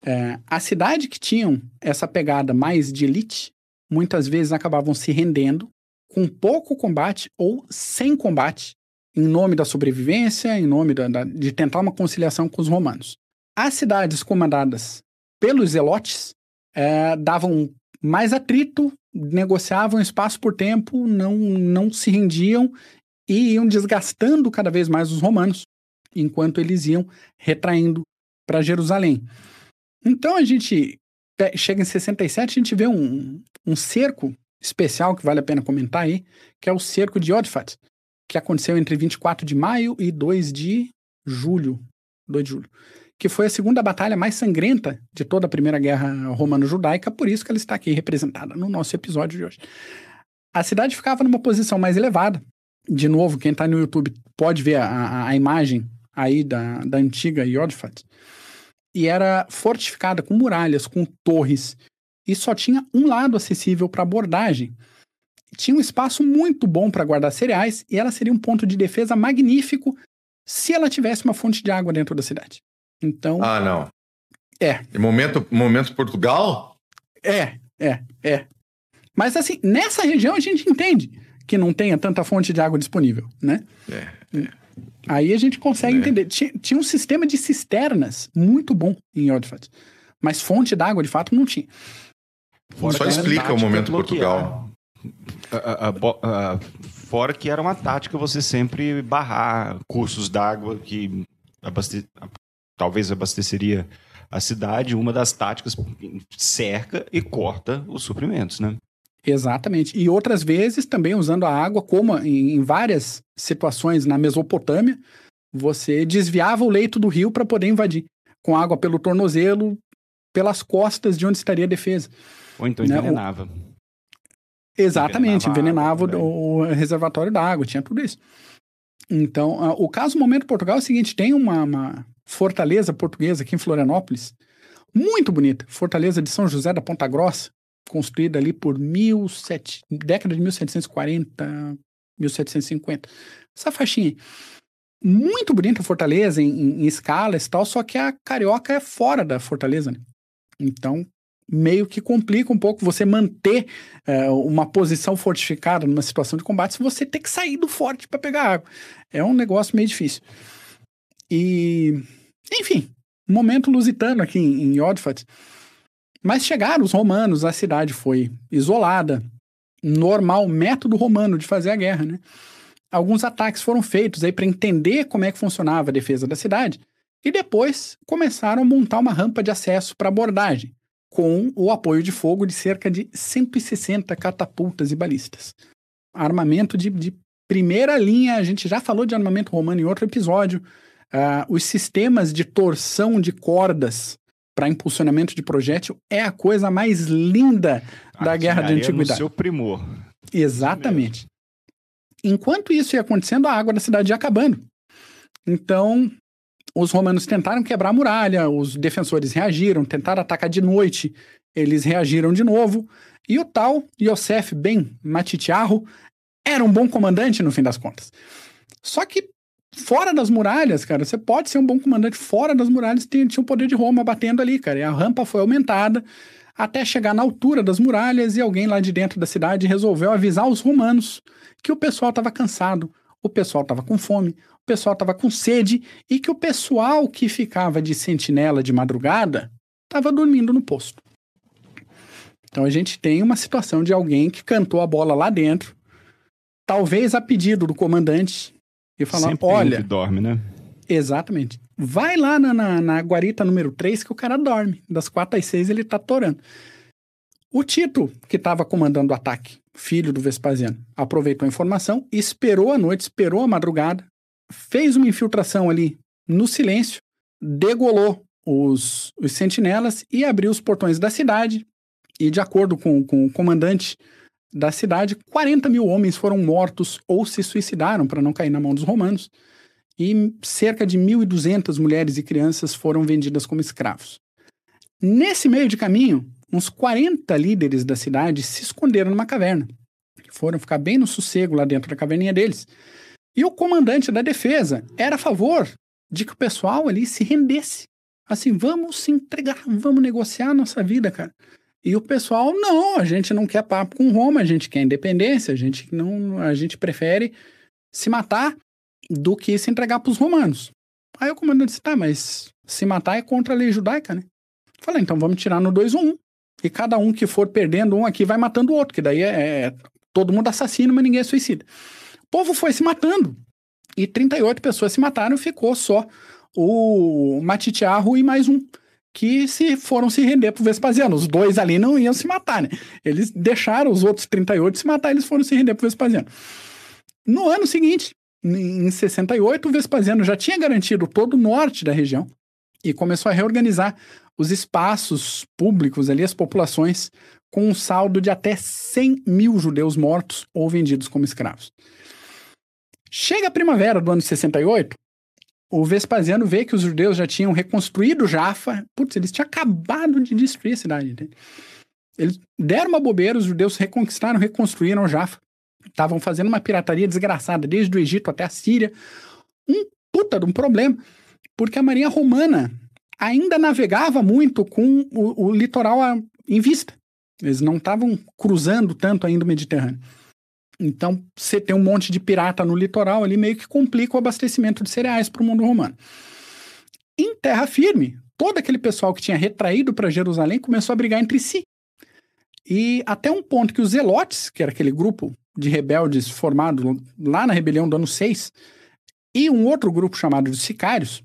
S2: É, a cidade que tinham essa pegada mais de elite muitas vezes acabavam se rendendo com pouco combate ou sem combate, em nome da sobrevivência, em nome da, da, de tentar uma conciliação com os romanos. As cidades comandadas pelos zelotes é, davam mais atrito, negociavam espaço por tempo, não, não se rendiam e iam desgastando cada vez mais os romanos, enquanto eles iam retraindo para Jerusalém. Então a gente chega em 67, a gente vê um, um cerco especial que vale a pena comentar aí, que é o cerco de Odfat, que aconteceu entre 24 de maio e 2 de julho, 2 de julho, que foi a segunda batalha mais sangrenta de toda a Primeira Guerra Romano-Judaica, por isso que ela está aqui representada no nosso episódio de hoje. A cidade ficava numa posição mais elevada. De novo, quem está no YouTube pode ver a, a, a, imagem aí da, da antiga Yodfat e era fortificada com muralhas, com torres, e só tinha um lado acessível para abordagem. Tinha um espaço muito bom para guardar cereais e ela seria um ponto de defesa magnífico se ela tivesse uma fonte de água dentro da cidade. Então.
S1: Ah, não.
S2: É.
S1: Momento, momento Portugal?
S2: É, é, é. Mas assim, nessa região a gente entende que não tenha tanta fonte de água disponível, né?
S1: É.
S2: Aí a gente consegue
S1: É.
S2: entender. Tinha, tinha um sistema de cisternas muito bom em Ordfat, mas fonte d'água de fato não tinha.
S3: Fora
S1: Só explica o momento. Portugal.
S3: A- a- a fora que era uma tática você sempre barrar cursos d'água que abaste- talvez abasteceria a cidade. Uma das táticas cerca e corta os suprimentos, né?
S2: Exatamente. E outras vezes também usando a água, como em, várias situações na Mesopotâmia, você desviava o leito do rio para poder invadir, com água pelo tornozelo, pelas costas de onde estaria a defesa.
S3: Ou então
S2: Né, o-
S3: envenenava.
S2: Exatamente,
S3: Envenenava
S2: envenenava o, o reservatório da água, tinha tudo isso. Então, ah, o caso Momento Portugal é o seguinte: tem uma, uma fortaleza portuguesa aqui em Florianópolis, muito bonita, Fortaleza de São José da Ponta Grossa, construída ali por 17, década de 1740, 1750. Essa faixinha. Muito bonita fortaleza, em, em, em escalas e tal, só que a carioca é fora da fortaleza, né? Então, meio que complica um pouco você manter é, uma posição fortificada numa situação de combate se você ter que sair do forte para pegar água. É um negócio meio difícil. E, enfim, momento lusitano aqui em, em Yodfat. Mas chegaram os romanos, a cidade foi isolada. Normal método romano de fazer a guerra, né? Alguns ataques foram feitos aí para entender como é que funcionava a defesa da cidade e depois começaram a montar uma rampa de acesso para abordagem com o apoio de fogo de cerca de 160 catapultas e balistas. Armamento de, de primeira linha, a gente já falou de armamento romano em outro episódio. Uh, os sistemas de torção de cordas para impulsionamento de projétil é a coisa mais linda da Guerra de Antiguidade.
S3: No seu primor.
S2: Exatamente. Enquanto isso ia acontecendo, a água da cidade ia acabando. Então, os romanos tentaram quebrar a muralha, os defensores reagiram, tentaram atacar de noite, eles reagiram de novo, e o tal Yosef Ben Matitiarro era um bom comandante no fim das contas. Só que fora das muralhas, cara, você pode ser um bom comandante fora das muralhas, tinha, tinha o poder de Roma batendo ali, cara, e a rampa foi aumentada até chegar na altura das muralhas e alguém lá de dentro da cidade resolveu avisar os romanos que o pessoal estava cansado, o pessoal estava com fome, o pessoal estava com sede e que o pessoal que ficava de sentinela de madrugada estava dormindo no posto. Então a gente tem uma situação de alguém que cantou a bola lá dentro, talvez a pedido do comandante, e falou:
S3: Sempre tem um
S2: olha.
S3: que dorme, né?
S2: Exatamente. Vai lá na, na, na, guarita número 3 que o cara dorme. Das 4 às 6 ele tá torando. O Tito, que estava comandando o ataque, filho do Vespasiano, aproveitou a informação, esperou a noite, esperou a madrugada, fez uma infiltração ali no silêncio, degolou os, os sentinelas e abriu os portões da cidade. E de acordo com, com o comandante da cidade, 40 mil homens foram mortos ou se suicidaram para não cair na mão dos romanos e cerca de 1.200 mulheres e crianças foram vendidas como escravos. Nesse meio de caminho, uns 40 líderes da cidade se esconderam numa caverna. Foram ficar bem no sossego lá dentro da caverninha deles. E o comandante da defesa era a favor de que o pessoal ali se rendesse. Assim, vamos se entregar, vamos negociar a nossa vida, cara. E o pessoal, não, a gente não quer papo com Roma, a gente quer independência, a gente não, a gente prefere se matar do que se entregar para os romanos. Aí o comandante disse, tá, mas se matar é contra a lei judaica, né? Falei, então vamos tirar no 2 ou 1. Um. E cada um que for perdendo um aqui vai matando o outro, que daí é, é todo mundo assassino, mas ninguém é suicida. O povo foi se matando. E 38 pessoas se mataram, ficou só o Matitiarro e mais um, que se foram se render pro Vespasiano. Os dois ali não iam se matar, né? Eles deixaram os outros 38 se matar, eles foram se render pro Vespasiano. No ano seguinte, em 68, o Vespasiano já tinha garantido todo o norte da região e começou a reorganizar os espaços públicos ali, as populações, com um saldo de até 100 mil judeus mortos ou vendidos como escravos. Chega a primavera do ano 68, o Vespasiano vê que os judeus já tinham reconstruído Jaffa. Putz, eles tinham acabado de destruir a cidade. Entende? Eles deram uma bobeira, os judeus reconquistaram, reconstruíram Jaffa. Estavam fazendo uma pirataria desgraçada, desde o Egito até a Síria. Um puta de um problema, porque a marinha romana ainda navegava muito com o, o litoral em vista. Eles não estavam cruzando tanto ainda o Mediterrâneo. Então, você tem um monte de pirata no litoral ali, meio que complica o abastecimento de cereais para o mundo romano. Em terra firme, todo aquele pessoal que tinha retraído para Jerusalém começou a brigar entre si. E até um ponto que os Zelotes, que era aquele grupo de rebeldes formado lá na rebelião do ano 6, e um outro grupo chamado de Sicários,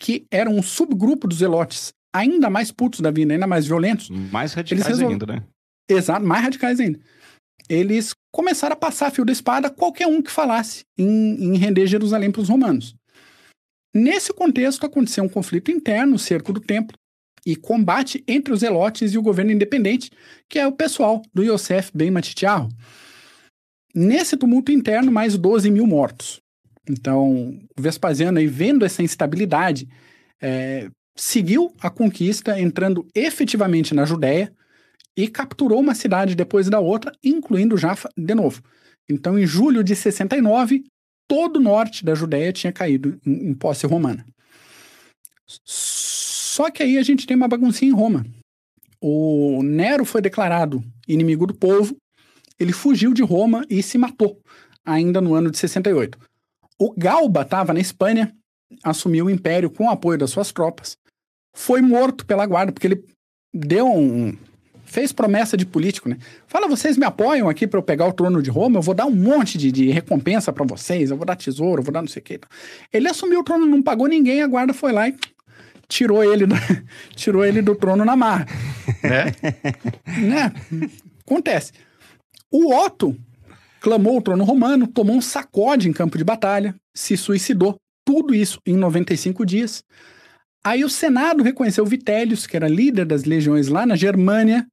S2: que era um subgrupo dos Zelotes, ainda mais putos da vida, ainda mais violentos.
S3: Mais radicais resol... ainda, né?
S2: Exato, mais radicais ainda. Eles começaram a passar fio da espada qualquer um que falasse em, em render Jerusalém para os romanos. Nesse contexto, aconteceu um conflito interno, cerco do templo, e combate entre os Zelotes e o governo independente, que é o pessoal do Yosef Ben Matitiarro. Nesse tumulto interno, mais 12 mil mortos. Então, o Vespasiano, aí, vendo essa instabilidade, é, seguiu a conquista, entrando efetivamente na Judéia e capturou uma cidade depois da outra, incluindo Jaffa de novo. Então, em julho de 69, todo o norte da Judéia tinha caído em, em posse romana. Só que aí a gente tem uma baguncinha em Roma. O Nero foi declarado inimigo do povo, ele fugiu de Roma e se matou, ainda no ano de 68. O Galba estava na Espanha, assumiu o império com o apoio das suas tropas, foi morto pela guarda, porque ele deu um. Fez promessa de político, né? Fala, vocês me apoiam aqui para eu pegar o trono de Roma, eu vou dar um monte de, de recompensa para vocês, eu vou dar tesouro, eu vou dar não sei o quê. Ele assumiu o trono, não pagou ninguém, a guarda foi lá e tirou ele do, [laughs] tirou ele do trono na marra. [laughs] Né? né? Acontece. O Otto clamou o trono romano, tomou um sacode em campo de batalha, se suicidou. Tudo isso em 95 dias. Aí o Senado reconheceu Vitélios, que era líder das legiões lá na Germânia.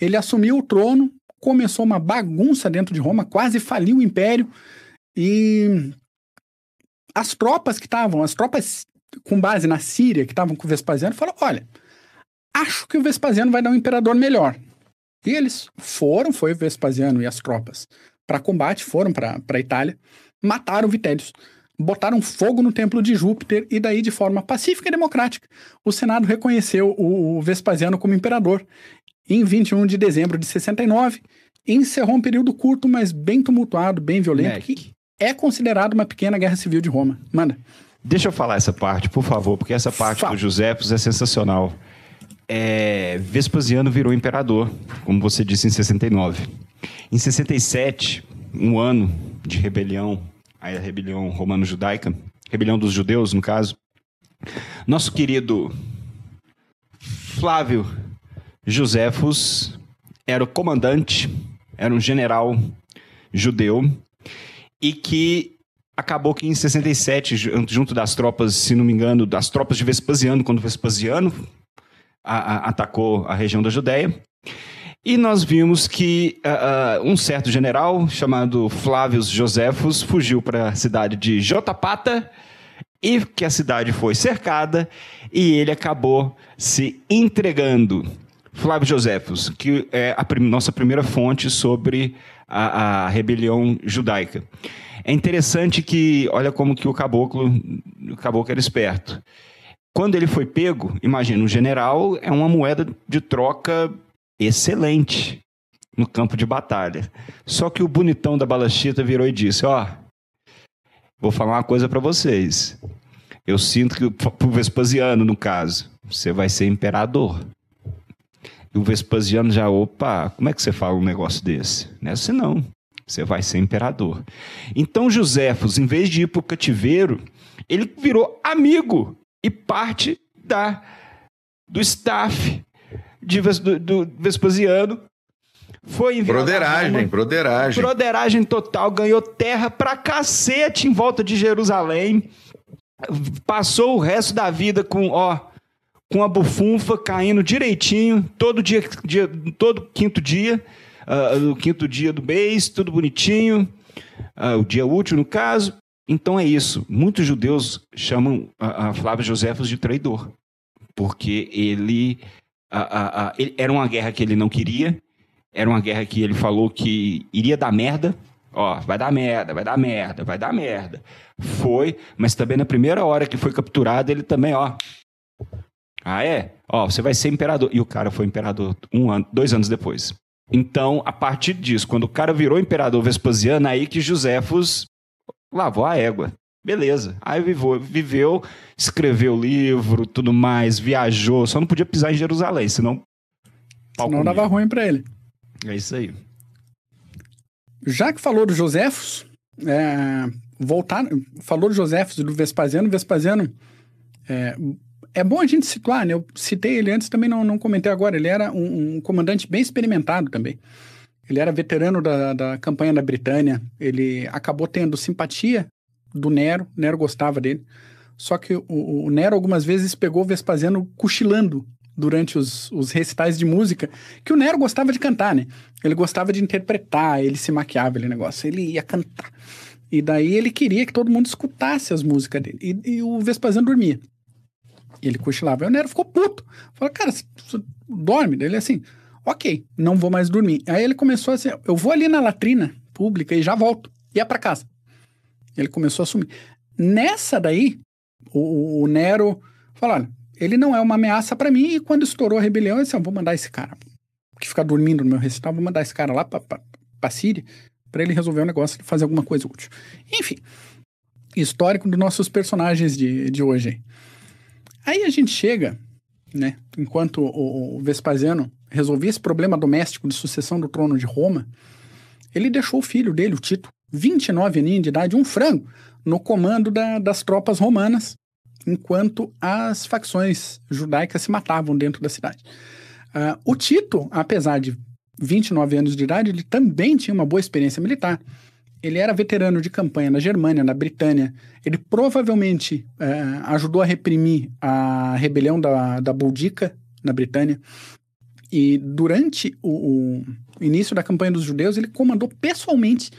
S2: Ele assumiu o trono, começou uma bagunça dentro de Roma, quase faliu o império. E as tropas que estavam, as tropas com base na Síria, que estavam com o Vespasiano, falaram: olha, acho que o Vespasiano vai dar um imperador melhor. E eles foram, foi o Vespasiano e as tropas, para combate, foram para a Itália, mataram Vitélios, botaram fogo no templo de Júpiter e daí, de forma pacífica e democrática, o Senado reconheceu o, Vespasiano como imperador. Em 21 de dezembro de 69, encerrou um período curto, mas bem tumultuado, bem violento, Mac. que é considerado uma pequena guerra civil de Roma. Manda.
S3: Deixa eu falar essa parte, por favor, porque essa parte Fala. do Josepos é sensacional. É, Vespasiano virou imperador, como você disse, em 69. Em 67, um ano de rebelião, a rebelião romano-judaica, rebelião dos judeus, no caso, nosso querido Flávio Josefos era o comandante, era um general judeu, e que acabou que em 67, junto das tropas, se não me engano, das tropas de Vespasiano, quando Vespasiano a, a, atacou a região da Judéia, e nós vimos que uh, uh, um certo general chamado Flávio Josefos fugiu para a cidade de Jotapata e que a cidade foi cercada e ele acabou se entregando. Flávio Josefos, que é a prim nossa primeira fonte sobre a, a rebelião judaica. É interessante que, olha como que o caboclo, o caboclo era esperto. Quando ele foi pego, imagina, um general é uma moeda de troca excelente no campo de batalha. Só que o bonitão da balachita virou e disse: Ó, vou falar uma coisa para vocês. Eu sinto que, pro Vespasiano, no caso, você vai ser imperador. E o Vespasiano já, opa, como é que você fala um negócio desse? Não é assim não. Você vai ser imperador. Então Joséfos, em vez de ir para o cativeiro, ele virou amigo e parte da do staff de, do, do Vespasiano. Foi
S1: enviado. Broderagem, broderagem.
S3: Broderagem total, ganhou terra pra cacete em volta de Jerusalém. Passou o resto da vida com, ó, com a bufunfa caindo direitinho, todo dia, dia todo quinto dia uh, no quinto dia do mês, tudo bonitinho, uh, o dia útil no caso. Então é isso. Muitos judeus chamam a, a Flávio Josefos de traidor, porque ele, a, a, ele era uma guerra que ele não queria, era uma guerra que ele falou que iria dar merda, Ó, vai dar merda, vai dar merda, vai dar merda. Foi, mas também na primeira hora que foi capturado, ele também, ó, Ah, é? Ó, você vai ser imperador. E o cara foi imperador um ano, dois anos depois. Então, a partir disso, quando o cara virou imperador Vespasiano, aí que Joséfos lavou a égua. Beleza. Aí viveu, viveu, escreveu livro, tudo mais, viajou, só não podia pisar em Jerusalém, senão.
S2: Senão dava ruim para ele.
S3: É isso aí.
S2: Já que falou do Joséfos, é, voltar, falou do Joséfos e do Vespasiano, Vespasiano é, é bom a gente situar, né? Eu citei ele antes, também não, não comentei agora. Ele era um, um comandante bem experimentado também. Ele era veterano da, da campanha da Britânia. Ele acabou tendo simpatia do Nero. Nero gostava dele. Só que o, o Nero algumas vezes pegou o Vespasiano cochilando durante os, os recitais de música, que o Nero gostava de cantar, né? Ele gostava de interpretar, ele se maquiava, aquele negócio, ele ia cantar. E daí ele queria que todo mundo escutasse as músicas dele. E, e o Vespasiano dormia. E ele cochilava. E o Nero ficou puto. Falou, cara, dorme? Ele assim, ok, não vou mais dormir. Aí ele começou assim, eu vou ali na latrina pública e já volto. Ia para casa. Ele começou a sumir. Nessa daí, o, o Nero falou, olha, ele não é uma ameaça para mim. E quando estourou a rebelião, eu disse, vou mandar esse cara que fica dormindo no meu recital, vou mandar esse cara lá pra, pra Síria para ele resolver o um negócio e fazer alguma coisa útil. Enfim, histórico dos nossos personagens de, de hoje. Aí a gente chega, né, enquanto o, o Vespasiano resolvia esse problema doméstico de sucessão do trono de Roma, ele deixou o filho dele, o Tito, 29 aninhos de idade, um frango, no comando da, das tropas romanas, enquanto as facções judaicas se matavam dentro da cidade. Uh, o Tito, apesar de 29 anos de idade, ele também tinha uma boa experiência militar ele era veterano de campanha na Germânia, na Britânia. Ele provavelmente é, ajudou a reprimir a rebelião da, da Boudica na Britânia. E durante o, o, início da campanha dos judeus, ele comandou pessoalmente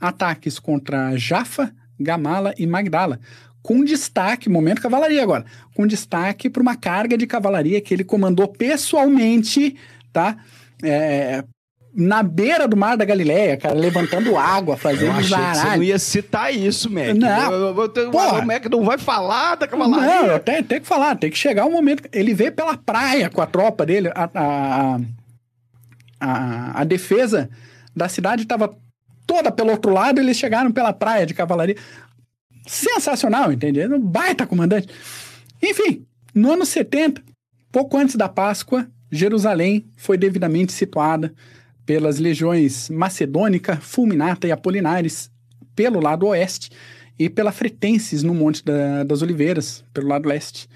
S2: ataques contra Jaffa, Gamala e Magdala, com destaque, momento cavalaria agora, com destaque para uma carga de cavalaria que ele comandou pessoalmente, tá? É, na beira do mar da Galileia, cara, levantando água, fazendo
S3: eu zaralho. você não ia citar isso, Mac.
S2: Não.
S3: Eu, eu, eu, o Mac não vai falar da cavalaria.
S2: Não, tenho, tenho que falar, tem que chegar o um momento. Ele veio pela praia com a tropa dele, a, a, a, a defesa da cidade estava toda pelo outro lado, eles chegaram pela praia de cavalaria. Sensacional, entende? Um baita comandante. Enfim, no ano 70, pouco antes da Páscoa, Jerusalém foi devidamente situada pelas legiões Macedônica, Fulminata e Apolinares pelo lado oeste e pela Fretenses no Monte da, das Oliveiras, pelo lado leste,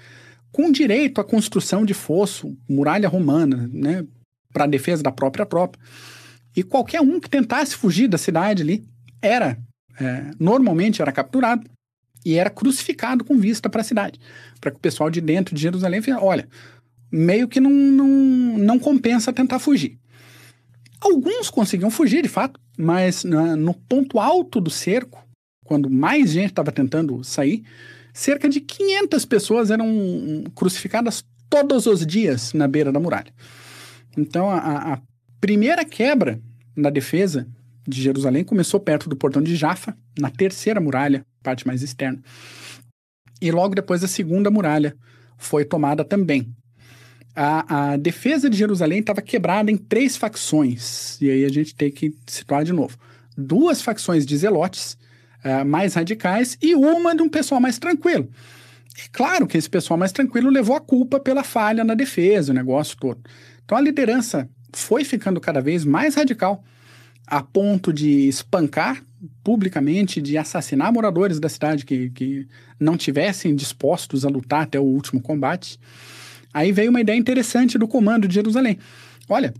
S2: com direito à construção de fosso, muralha romana, né, para defesa da própria tropa. E qualquer um que tentasse fugir da cidade ali era, é, normalmente era capturado e era crucificado com vista para a cidade, para que o pessoal de dentro de Jerusalém falasse, olha, meio que não, não, não compensa tentar fugir. Alguns conseguiam fugir, de fato, mas na, no ponto alto do cerco, quando mais gente estava tentando sair, cerca de 500 pessoas eram crucificadas todos os dias na beira da muralha. Então, a, a primeira quebra na defesa de Jerusalém começou perto do portão de Jaffa, na terceira muralha, parte mais externa. E logo depois a segunda muralha foi tomada também, a, a defesa de Jerusalém estava quebrada em três facções. E aí a gente tem que situar de novo. Duas facções de zelotes uh, mais radicais e uma de um pessoal mais tranquilo. E claro que esse pessoal mais tranquilo levou a culpa pela falha na defesa, o negócio todo. Então a liderança foi ficando cada vez mais radical, a ponto de espancar publicamente, de assassinar moradores da cidade que, que não tivessem dispostos a lutar até o último combate. Aí veio uma ideia interessante do comando de Jerusalém. Olha,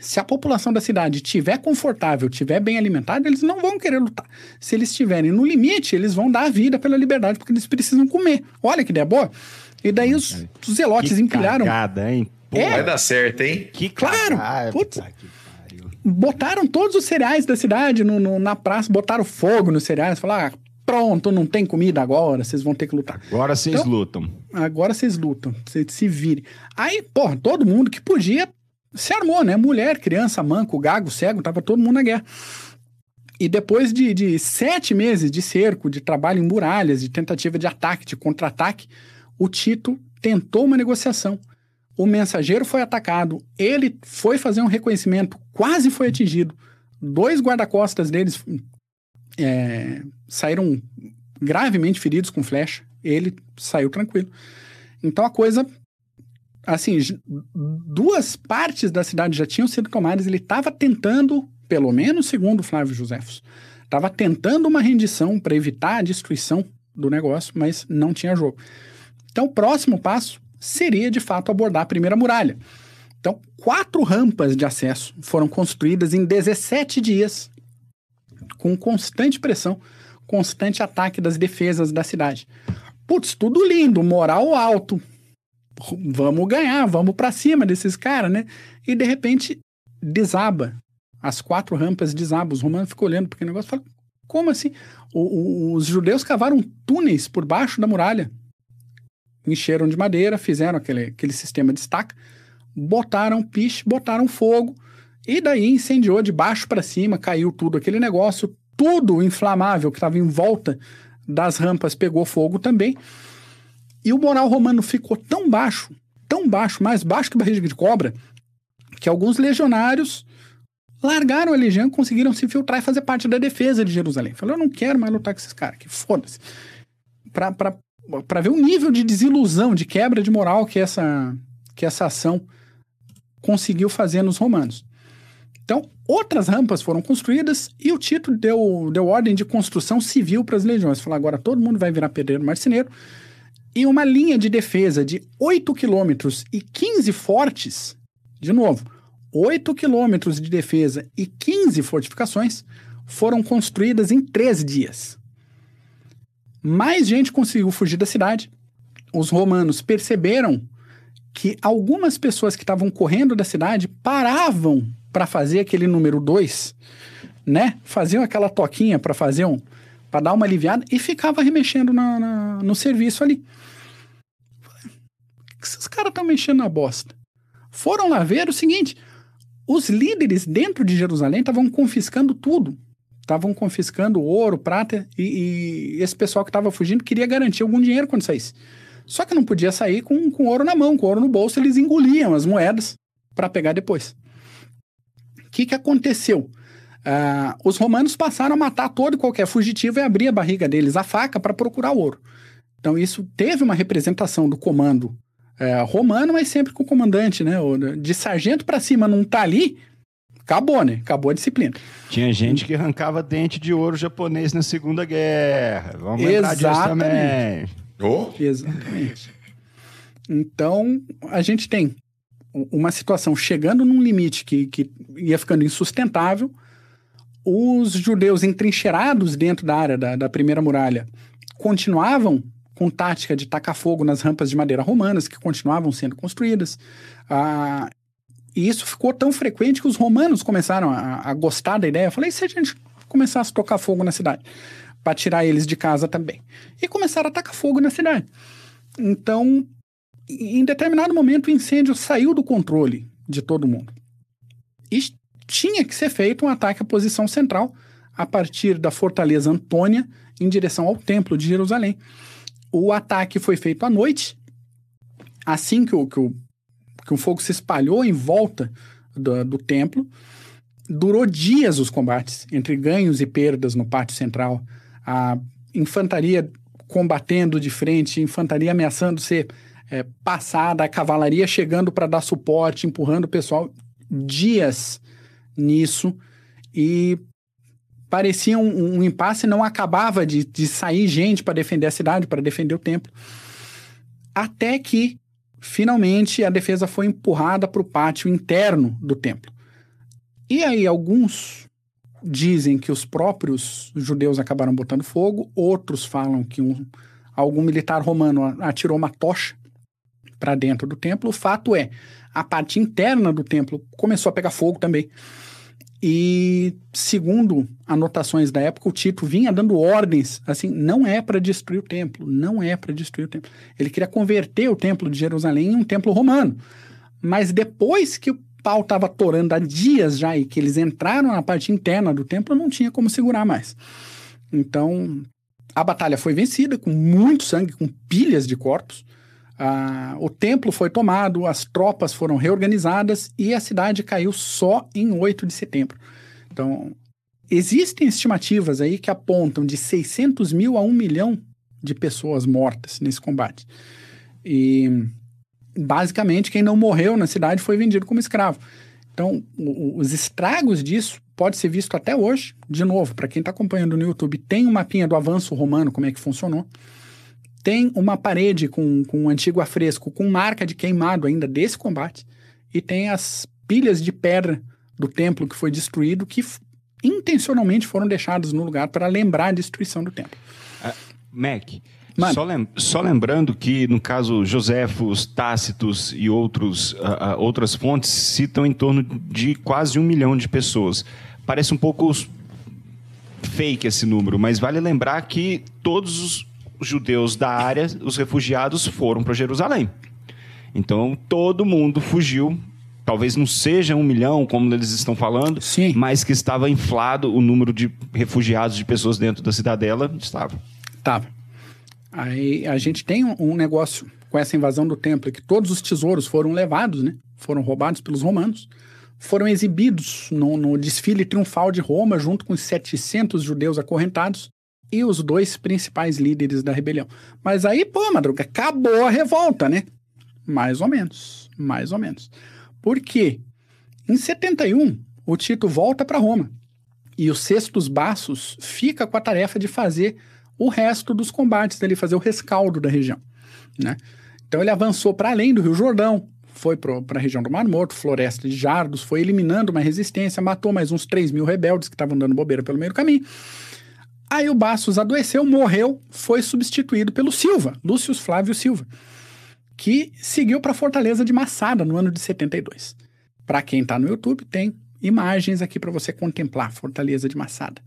S2: se a população da cidade estiver confortável, estiver bem alimentada, eles não vão querer lutar. Se eles estiverem no limite, eles vão dar a vida pela liberdade, porque eles precisam comer. Olha que ideia boa. E daí os, os zelotes que empilharam.
S3: Cagada, hein?
S1: Pô, é, vai dar certo, hein?
S2: Que claro! Putz, botaram todos os cereais da cidade no, no, na praça, botaram fogo nos cereais, falaram, ah, pronto, não tem comida agora, vocês vão ter que lutar.
S3: Agora vocês então, lutam.
S2: Agora vocês lutam, vocês se virem. Aí, porra, todo mundo que podia se armou, né? Mulher, criança, manco, gago, cego, tava todo mundo na guerra. E depois de, de sete meses de cerco, de trabalho em muralhas, de tentativa de ataque, de contra-ataque, o Tito tentou uma negociação. O mensageiro foi atacado, ele foi fazer um reconhecimento, quase foi atingido. Dois guarda-costas deles é, saíram gravemente feridos com flecha. Ele saiu tranquilo. Então a coisa. Assim, duas partes da cidade já tinham sido tomadas. Ele estava tentando, pelo menos segundo Flávio Josefos, estava tentando uma rendição para evitar a destruição do negócio, mas não tinha jogo. Então, o próximo passo seria, de fato, abordar a primeira muralha. Então, quatro rampas de acesso foram construídas em 17 dias, com constante pressão, constante ataque das defesas da cidade. Putz, tudo lindo, moral alto. Vamos ganhar, vamos para cima desses caras, né? E de repente desaba. As quatro rampas desabam. Os romanos ficam olhando porque o negócio fala: como assim? O, o, os judeus cavaram túneis por baixo da muralha. Encheram de madeira, fizeram aquele, aquele sistema de estaca, botaram piche, botaram fogo, e daí incendiou de baixo para cima, caiu tudo aquele negócio, tudo inflamável que estava em volta das rampas pegou fogo também. E o moral romano ficou tão baixo, tão baixo, mais baixo que barriga de cobra, que alguns legionários largaram a legião conseguiram se infiltrar e fazer parte da defesa de Jerusalém. Falou, eu não quero mais lutar com esses caras, que foda-se. Para ver o nível de desilusão, de quebra de moral que essa, que essa ação conseguiu fazer nos romanos. Então, outras rampas foram construídas e o Tito deu, deu ordem de construção civil para as legiões. Falou, agora todo mundo vai virar pedreiro marceneiro. E uma linha de defesa de 8 quilômetros e 15 fortes, de novo, 8 quilômetros de defesa e 15 fortificações foram construídas em três dias. Mais gente conseguiu fugir da cidade. Os romanos perceberam que algumas pessoas que estavam correndo da cidade paravam para fazer aquele número 2, né? Faziam aquela toquinha para fazer um para dar uma aliviada e ficava remexendo na, na, no serviço ali. Esses caras estão mexendo na bosta? Foram lá ver o seguinte: os líderes dentro de Jerusalém estavam confiscando tudo. Estavam confiscando ouro, prata, e, e esse pessoal que estava fugindo queria garantir algum dinheiro quando saísse. Só que não podia sair com, com ouro na mão, com ouro no bolso, eles engoliam as moedas para pegar depois. O que, que aconteceu? Uh, os romanos passaram a matar todo e qualquer fugitivo e abrir a barriga deles, a faca, para procurar ouro. Então, isso teve uma representação do comando é, romano, mas sempre com o comandante, né? De sargento para cima não tá ali, acabou, né? Acabou a disciplina.
S3: Tinha gente que arrancava dente de ouro japonês na Segunda Guerra. Vamos lembrar disso também.
S2: Oh. Exatamente. Então, a gente tem uma situação chegando num limite que, que ia ficando insustentável, os judeus entrincheirados dentro da área da, da primeira muralha continuavam com tática de tacar fogo nas rampas de madeira romanas que continuavam sendo construídas. Ah, e isso ficou tão frequente que os romanos começaram a, a gostar da ideia. Eu falei, e se a gente começasse a tocar fogo na cidade? Para tirar eles de casa também. E começaram a tacar fogo na cidade. Então, em determinado momento, o incêndio saiu do controle de todo mundo. E tinha que ser feito um ataque à posição central a partir da fortaleza Antônia em direção ao templo de Jerusalém. O ataque foi feito à noite, assim que o, que o, que o fogo se espalhou em volta do, do templo. Durou dias os combates, entre ganhos e perdas no pátio central. A infantaria combatendo de frente, infantaria ameaçando ser é, passada, a cavalaria chegando para dar suporte, empurrando o pessoal. Dias nisso. E parecia um, um impasse, não acabava de, de sair gente para defender a cidade, para defender o templo. Até que, finalmente, a defesa foi empurrada para o pátio interno do templo. E aí, alguns dizem que os próprios judeus acabaram botando fogo, outros falam que um, algum militar romano atirou uma tocha para dentro do templo. O fato é, a parte interna do templo começou a pegar fogo também. E, segundo anotações da época, o Tito vinha dando ordens, assim, não é para destruir o templo, não é para destruir o templo. Ele queria converter o templo de Jerusalém em um templo romano. Mas depois que o pau estava torando há dias já e que eles entraram na parte interna do templo, não tinha como segurar mais. Então, a batalha foi vencida com muito sangue, com pilhas de corpos. Ah, o templo foi tomado, as tropas foram reorganizadas e a cidade caiu só em 8 de setembro. Então, existem estimativas aí que apontam de 600 mil a 1 milhão de pessoas mortas nesse combate. E basicamente quem não morreu na cidade foi vendido como escravo. Então, o, os estragos disso pode ser visto até hoje. De novo, para quem está acompanhando no YouTube, tem um mapinha do avanço romano, como é que funcionou. Tem uma parede com, com um antigo afresco, com marca de queimado ainda desse combate. E tem as pilhas de pedra do templo que foi destruído, que intencionalmente foram deixadas no lugar para lembrar a destruição do templo.
S3: Uh, Mac, só, lem só, lembrando que, no caso, Joséfos, Tácitos e outros, uh, uh, outras fontes citam em torno de quase um milhão de pessoas. Parece um pouco fake esse número, mas vale lembrar que todos os judeus da área, os refugiados, foram para Jerusalém. Então, todo mundo fugiu talvez não seja um milhão, como eles estão falando,
S2: Sim.
S3: mas que estava inflado o número de refugiados, de pessoas dentro da cidadela, estava.
S2: Estava. Aí a gente tem um, negócio com essa invasão do templo, que todos os tesouros foram levados, né? Foram roubados pelos romanos, foram exibidos no, no desfile triunfal de Roma, junto com os 700 judeus acorrentados e os dois principais líderes da rebelião. Mas aí, pô, Madruga, acabou a revolta, né? Mais ou menos, mais ou menos. Por quê? Em 71, o Tito volta para Roma e o Sextus Bassos fica com a tarefa de fazer o resto dos combates dele, fazer o rescaldo da região. Né? Então ele avançou para além do Rio Jordão, foi para a região do Mar Morto, Floresta de Jardos, foi eliminando uma resistência, matou mais uns 3 mil rebeldes que estavam dando bobeira pelo meio do caminho. Aí o Bassos adoeceu, morreu, foi substituído pelo Silva, Lúcio Flávio Silva que seguiu para a Fortaleza de Massada no ano de 72. Para quem está no YouTube, tem imagens aqui para você contemplar Fortaleza de Massada.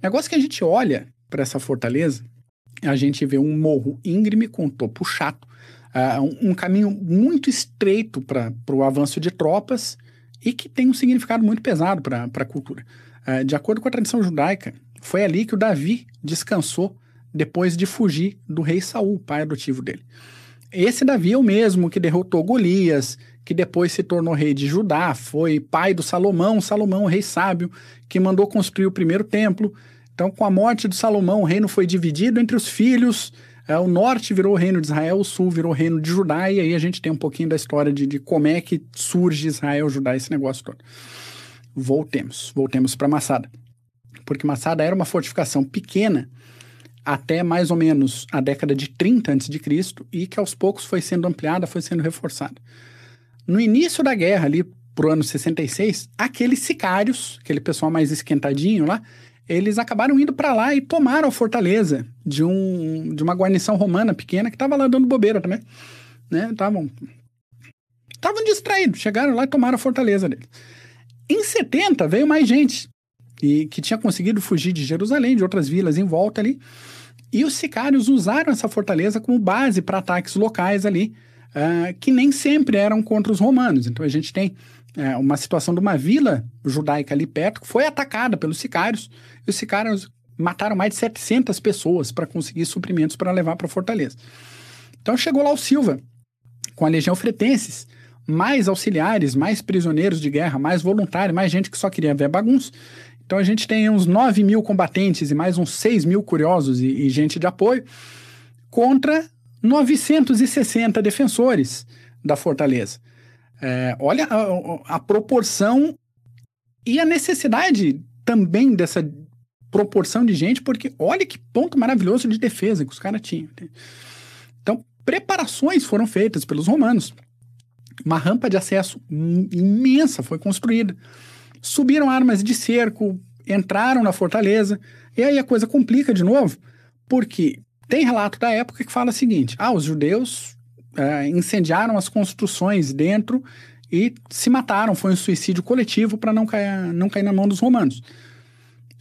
S2: O negócio que a gente olha para essa fortaleza, a gente vê um morro íngreme com topo chato, uh, um, um, caminho muito estreito para o avanço de tropas e que tem um significado muito pesado para a cultura. Uh, de acordo com a tradição judaica, foi ali que o Davi descansou depois de fugir do rei Saul, pai adotivo dele. Esse Davi é o mesmo que derrotou Golias, que depois se tornou rei de Judá, foi pai do Salomão, Salomão, rei sábio, que mandou construir o primeiro templo. Então, com a morte de Salomão, o reino foi dividido entre os filhos. É, o norte virou o reino de Israel, o sul virou o reino de Judá, e aí a gente tem um pouquinho da história de, de como é que surge Israel, Judá, esse negócio todo. Voltemos, voltemos para Massada. Porque Massada era uma fortificação pequena, até mais ou menos a década de 30 a.C. e que aos poucos foi sendo ampliada, foi sendo reforçada. No início da guerra, ali pro ano 66, aqueles sicários, aquele pessoal mais esquentadinho lá, eles acabaram indo para lá e tomaram a fortaleza de, um, de uma guarnição romana pequena que estava lá dando bobeira também. Né? Estavam estavam distraídos, chegaram lá e tomaram a fortaleza deles. Em 70 veio mais gente e que tinha conseguido fugir de Jerusalém, de outras vilas em volta ali. E os sicários usaram essa fortaleza como base para ataques locais ali, uh, que nem sempre eram contra os romanos. Então a gente tem uh, uma situação de uma vila judaica ali perto que foi atacada pelos sicários, e os sicários mataram mais de 700 pessoas para conseguir suprimentos para levar para a fortaleza. Então chegou lá o Silva, com a legião fretenses, mais auxiliares, mais prisioneiros de guerra, mais voluntários, mais gente que só queria ver bagunça. Então a gente tem uns 9 mil combatentes e mais uns 6 mil curiosos e, e gente de apoio contra 960 defensores da fortaleza. É, olha a, a, proporção e a necessidade também dessa proporção de gente, porque olha que ponto maravilhoso de defesa que os caras tinham. Então, preparações foram feitas pelos romanos. Uma rampa de acesso imensa foi construída subiram armas de cerco, entraram na fortaleza, e aí a coisa complica de novo, porque tem relato da época que fala o seguinte: ah, os judeus é, incendiaram as construções dentro e se mataram, foi um suicídio coletivo para não cair, não cair na mão dos romanos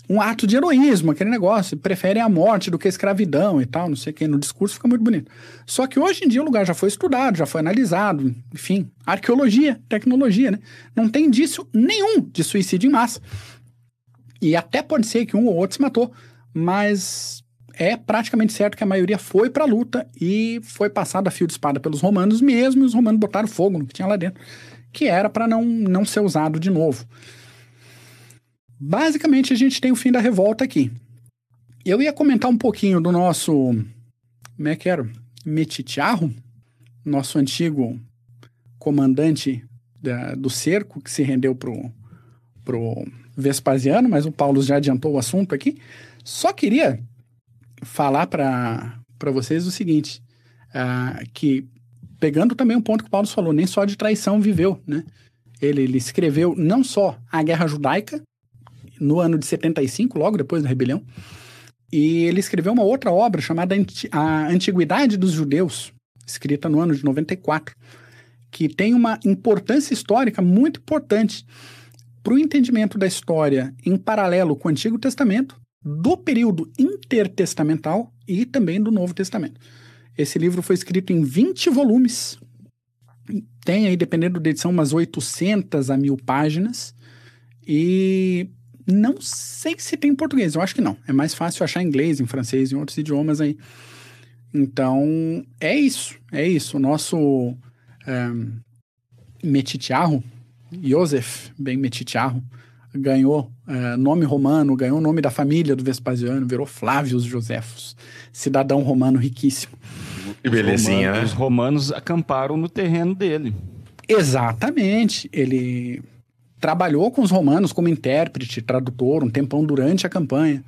S2: um ato de heroísmo, aquele negócio, preferem a morte do que a escravidão e tal, não sei o que, no discurso fica muito bonito. Só que hoje em dia o lugar já foi estudado, já foi analisado, enfim, arqueologia, tecnologia, né? Não tem indício nenhum de suicídio em massa. E até pode ser que um ou outro se matou, mas é praticamente certo que a maioria foi para a luta e foi passado a fio de espada pelos romanos mesmo, e os romanos botaram fogo no que tinha lá dentro, que era para não, não ser usado de novo. Basicamente, a gente tem o fim da revolta aqui. Eu ia comentar um pouquinho do nosso. Como é que era? Metitiarro, nosso antigo comandante da, do cerco que se rendeu pro, pro Vespasiano, mas o Paulo já adiantou o assunto aqui. Só queria falar para vocês o seguinte, uh, que pegando também um ponto que o Paulo falou, nem só de traição viveu, né? Ele, ele escreveu não só a Guerra Judaica, no ano de 75, logo depois da rebelião, e ele escreveu uma outra obra chamada A Antiguidade dos Judeus, escrita no ano de 94, que tem uma importância histórica muito importante para o entendimento da história em paralelo com o Antigo Testamento, do período intertestamental e também do Novo Testamento. Esse livro foi escrito em 20 volumes, tem aí, dependendo da edição, umas 800 a mil páginas, e não sei se tem em português, eu acho que não. É mais fácil achar em inglês, em francês, em outros idiomas aí. Então, é isso. É isso. O nosso um, Metitiarro, Joseph Ben Metitiarro, ganhou uh, nome romano, ganhou o nome da família do Vespasiano, virou Flávios Josefos, cidadão romano riquíssimo.
S1: Que belezinha,
S3: os romanos,
S1: né?
S3: Os romanos acamparam no terreno dele.
S2: Exatamente. Ele trabalhou com os romanos como intérprete, tradutor, um tempão durante a campanha.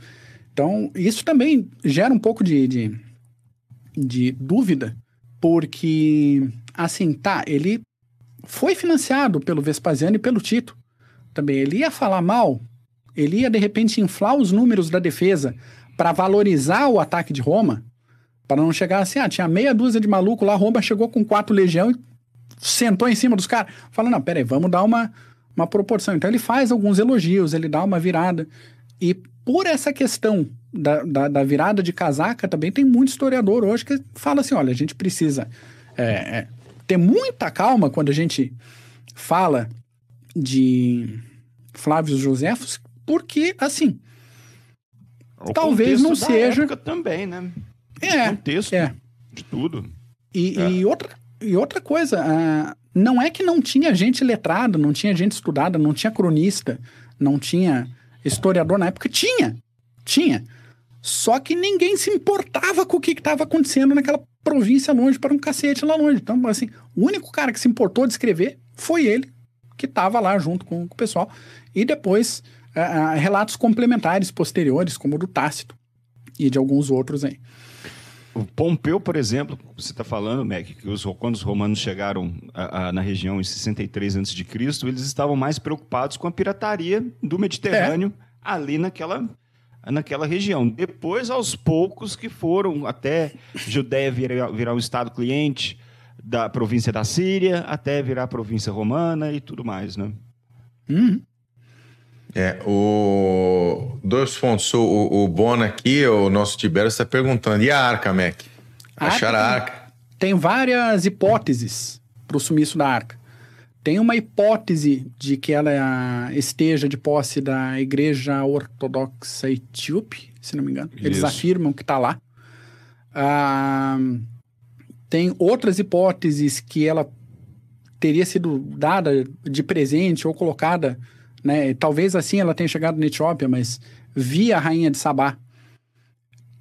S2: Então, isso também gera um pouco de, de, de dúvida, porque, assim, tá, ele foi financiado pelo Vespasiano e pelo Tito. Também ele ia falar mal, ele ia de repente inflar os números da defesa para valorizar o ataque de Roma, para não chegar assim, ah, tinha meia dúzia de maluco lá, Roma chegou com quatro legião e sentou em cima dos caras. Fala, não, peraí, vamos dar uma uma proporção. Então ele faz alguns elogios, ele dá uma virada. E por essa questão da, da, da virada de casaca, também tem muito historiador hoje que fala assim: olha, a gente precisa é, é, ter muita calma quando a gente fala de Flávio Josefos, porque, assim,
S3: O
S2: talvez não seja.
S3: também, né?
S2: É,
S3: o contexto
S2: é.
S3: de tudo.
S2: E,
S3: É.
S2: e outra, e outra coisa, ah, não é que não tinha gente letrada, não tinha gente estudada, não tinha cronista, não tinha historiador na época. Tinha, tinha. Só que ninguém se importava com o que estava acontecendo naquela província longe para um cacete lá longe. Então, assim, o único cara que se importou de escrever foi ele, que estava lá junto com, com o pessoal. E depois, ah, ah, relatos complementares posteriores, como o do Tácito e de alguns outros aí.
S3: O Pompeu, por exemplo, você está falando, Mac, que os, quando os romanos chegaram a- a- na região em 63 a.C., eles estavam mais preocupados com a pirataria do Mediterrâneo ali naquela, naquela região. Depois, aos poucos, que foram até Judéia virar, virar um estado cliente da província da Síria, até virar província romana e tudo mais, né?
S2: Uhum.
S1: É, o Dois Fontes, o, o Bona aqui, o nosso Tibério, está perguntando: e a arca, Mac?
S2: A
S1: Acharam a
S2: arca
S1: arca?
S2: Tem várias hipóteses para o sumiço da arca. Tem uma hipótese de que ela esteja de posse da Igreja Ortodoxa Etíope, se não me engano. Eles
S3: Isso.
S2: afirmam que está lá. Ah, tem outras hipóteses que ela teria sido dada de presente ou colocada, né? Talvez assim ela tenha chegado na Etiópia, mas via a rainha de Sabá.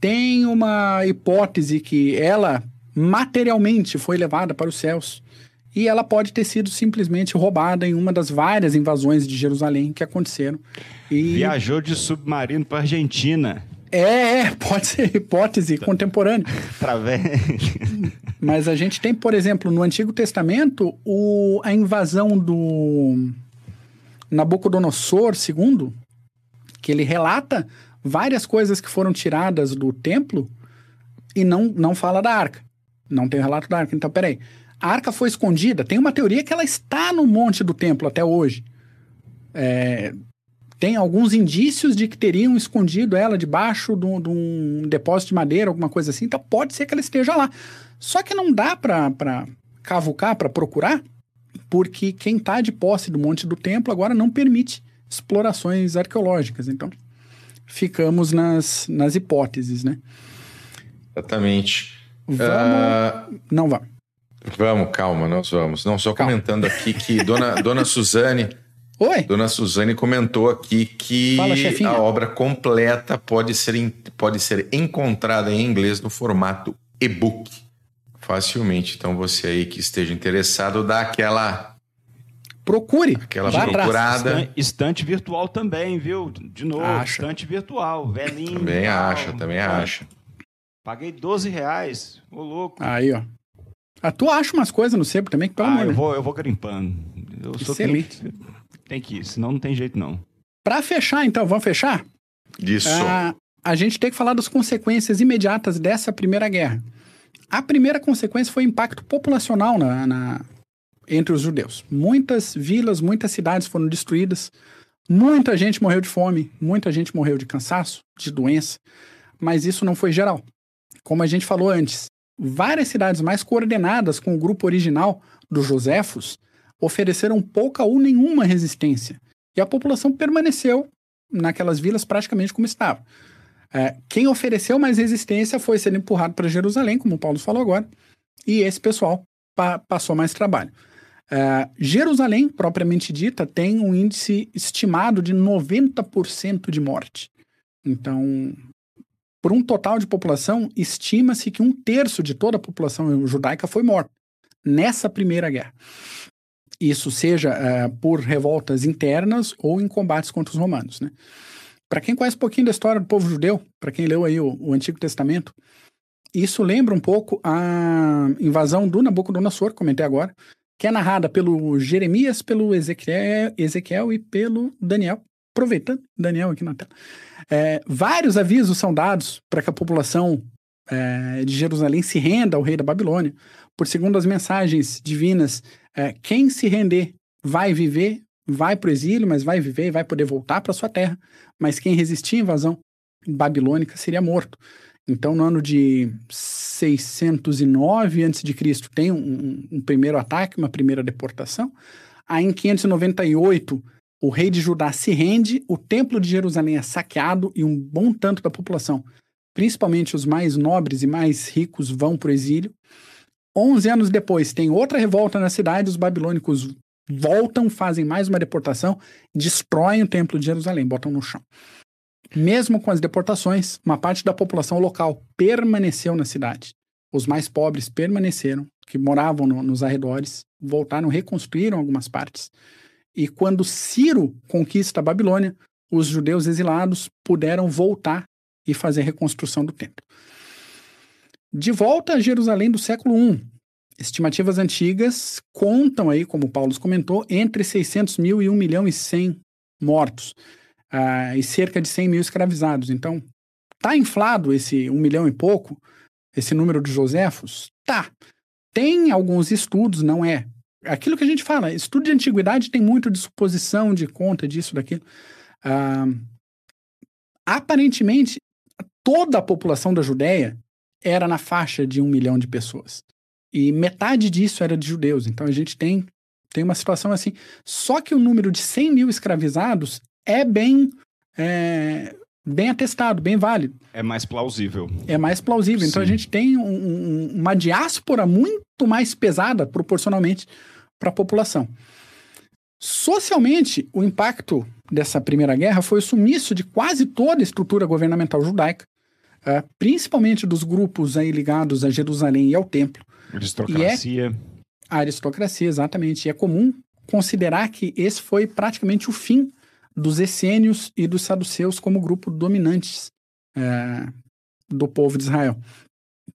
S2: Tem uma hipótese que ela materialmente foi levada para os céus e ela pode ter sido simplesmente roubada em uma das várias invasões de Jerusalém que aconteceram. E
S3: Viajou de submarino para Argentina.
S2: é, é, pode ser hipótese contemporânea. [laughs]
S3: Através...
S2: Mas a gente tem, por exemplo, no Antigo Testamento, o, a invasão do Nabucodonosor II, que ele relata várias coisas que foram tiradas do templo e não, não fala da arca. Não tem o relato da arca. Então, peraí. A arca foi escondida. Tem uma teoria que ela está no monte do templo até hoje. É, tem alguns indícios de que teriam escondido ela debaixo de um- de depósito de madeira, alguma coisa assim. Então pode ser que ela esteja lá. Só que não dá para cavucar, para procurar, porque quem está de posse do monte do templo agora não permite explorações arqueológicas. Então ficamos nas, nas hipóteses, né?
S1: Exatamente.
S2: Vamos.
S1: Ah,
S2: Não vamos.
S1: vamos, calma, nós vamos. Não, só
S2: Calma.
S1: comentando aqui que Dona, [laughs] Dona Suzane,
S2: Oi?
S1: Dona Suzane comentou aqui que
S2: Fala,
S1: a obra completa pode ser, pode ser encontrada em inglês no formato e-book. Facilmente. Então, você aí que esteja interessado, dá aquela,
S2: Procure.
S1: aquela
S2: Vá
S1: procurada.
S3: Estan- Estante virtual também, viu? De novo,
S2: Acha.
S3: estante virtual, velhinho.
S1: Também
S3: tal.
S1: acha, também
S3: Pô,
S1: acha.
S3: Paguei 12 reais. Ô, louco.
S2: Aí, ó. Ah, tu acha umas coisas no sebo também que, pelo
S3: Ah,
S2: amor
S3: eu
S2: de
S3: vou, eu vou garimpando. Eu sou
S2: Excelente.
S3: Tem, tem que ir, senão não tem jeito não.
S2: Pra fechar, então, vamos fechar?
S1: Isso.
S2: Ah, a gente tem que falar das consequências imediatas dessa primeira guerra. A primeira consequência foi o impacto populacional na, na- entre os judeus. Muitas vilas, muitas cidades foram destruídas, muita gente morreu de fome, muita gente morreu de cansaço, de doença, mas isso não foi geral. Como a gente falou antes, várias cidades mais coordenadas com o grupo original dos Josefos ofereceram pouca ou nenhuma resistência. E a população permaneceu naquelas vilas praticamente como estava. É, quem ofereceu mais resistência foi sendo empurrado para Jerusalém, como o Paulo falou agora, e esse pessoal pa- passou mais trabalho. É, Jerusalém, propriamente dita, tem um índice estimado de 90% de morte. Então, por um total de população, estima-se que um terço de toda a população judaica foi morta nessa primeira guerra. Isso seja eh, por revoltas internas ou em combates contra os romanos. Né? Para quem conhece um pouquinho da história do povo judeu, para quem leu aí o, o Antigo Testamento, isso lembra um pouco a invasão do Nabucodonosor, comentei agora, que é narrada pelo Jeremias, pelo Ezequiel, Ezequiel e pelo Daniel. Aproveitando, Daniel aqui na tela. É, vários avisos são dados para que a população é, de Jerusalém se renda ao rei da Babilônia. Por segundo as mensagens divinas, é, quem se render vai viver, vai para o exílio, mas vai viver e vai poder voltar para sua terra. Mas quem resistir à invasão babilônica seria morto. Então, no ano de 609 a.C., tem um, um, primeiro ataque, uma primeira deportação. Aí, em 598, o rei de Judá se rende, o templo de Jerusalém é saqueado e um bom tanto da população, principalmente os mais nobres e mais ricos, vão para o exílio. 11 anos depois, tem outra revolta na cidade, os babilônicos voltam, fazem mais uma deportação, destroem o templo de Jerusalém, botam no chão. Mesmo com as deportações, uma parte da população local permaneceu na cidade. Os mais pobres permaneceram, que moravam no, nos arredores, voltaram, reconstruíram algumas partes. E quando Ciro conquista a Babilônia, os judeus exilados puderam voltar e fazer a reconstrução do templo. De volta a Jerusalém do século I, estimativas antigas contam aí, como o Paulo comentou, entre 600 mil e 1 milhão e 100 mortos uh, e cerca de 100 mil escravizados. Então, tá inflado esse 1 milhão e pouco, esse número de Josefos? Tá. Tem alguns estudos, não é? Aquilo que a gente fala, estudo de antiguidade tem muito de suposição, de conta, disso, daquilo. Uh, aparentemente, toda a população da Judéia era na faixa de um milhão de pessoas. E metade disso era de judeus. Então a gente tem, tem uma situação assim. Só que o número de 100 mil escravizados é bem, é, bem atestado, bem válido.
S3: É mais plausível.
S2: É mais plausível. Então
S3: Sim.
S2: a gente tem um, um, uma diáspora muito mais pesada proporcionalmente para a população. Socialmente, o impacto dessa primeira guerra foi o sumiço de quase toda a estrutura governamental judaica, uh, principalmente dos grupos aí ligados a Jerusalém e ao templo.
S3: Aristocracia.
S2: A aristocracia, exatamente. E é comum considerar que esse foi praticamente o fim dos essênios e dos saduceus como grupo dominantes é, do povo de Israel.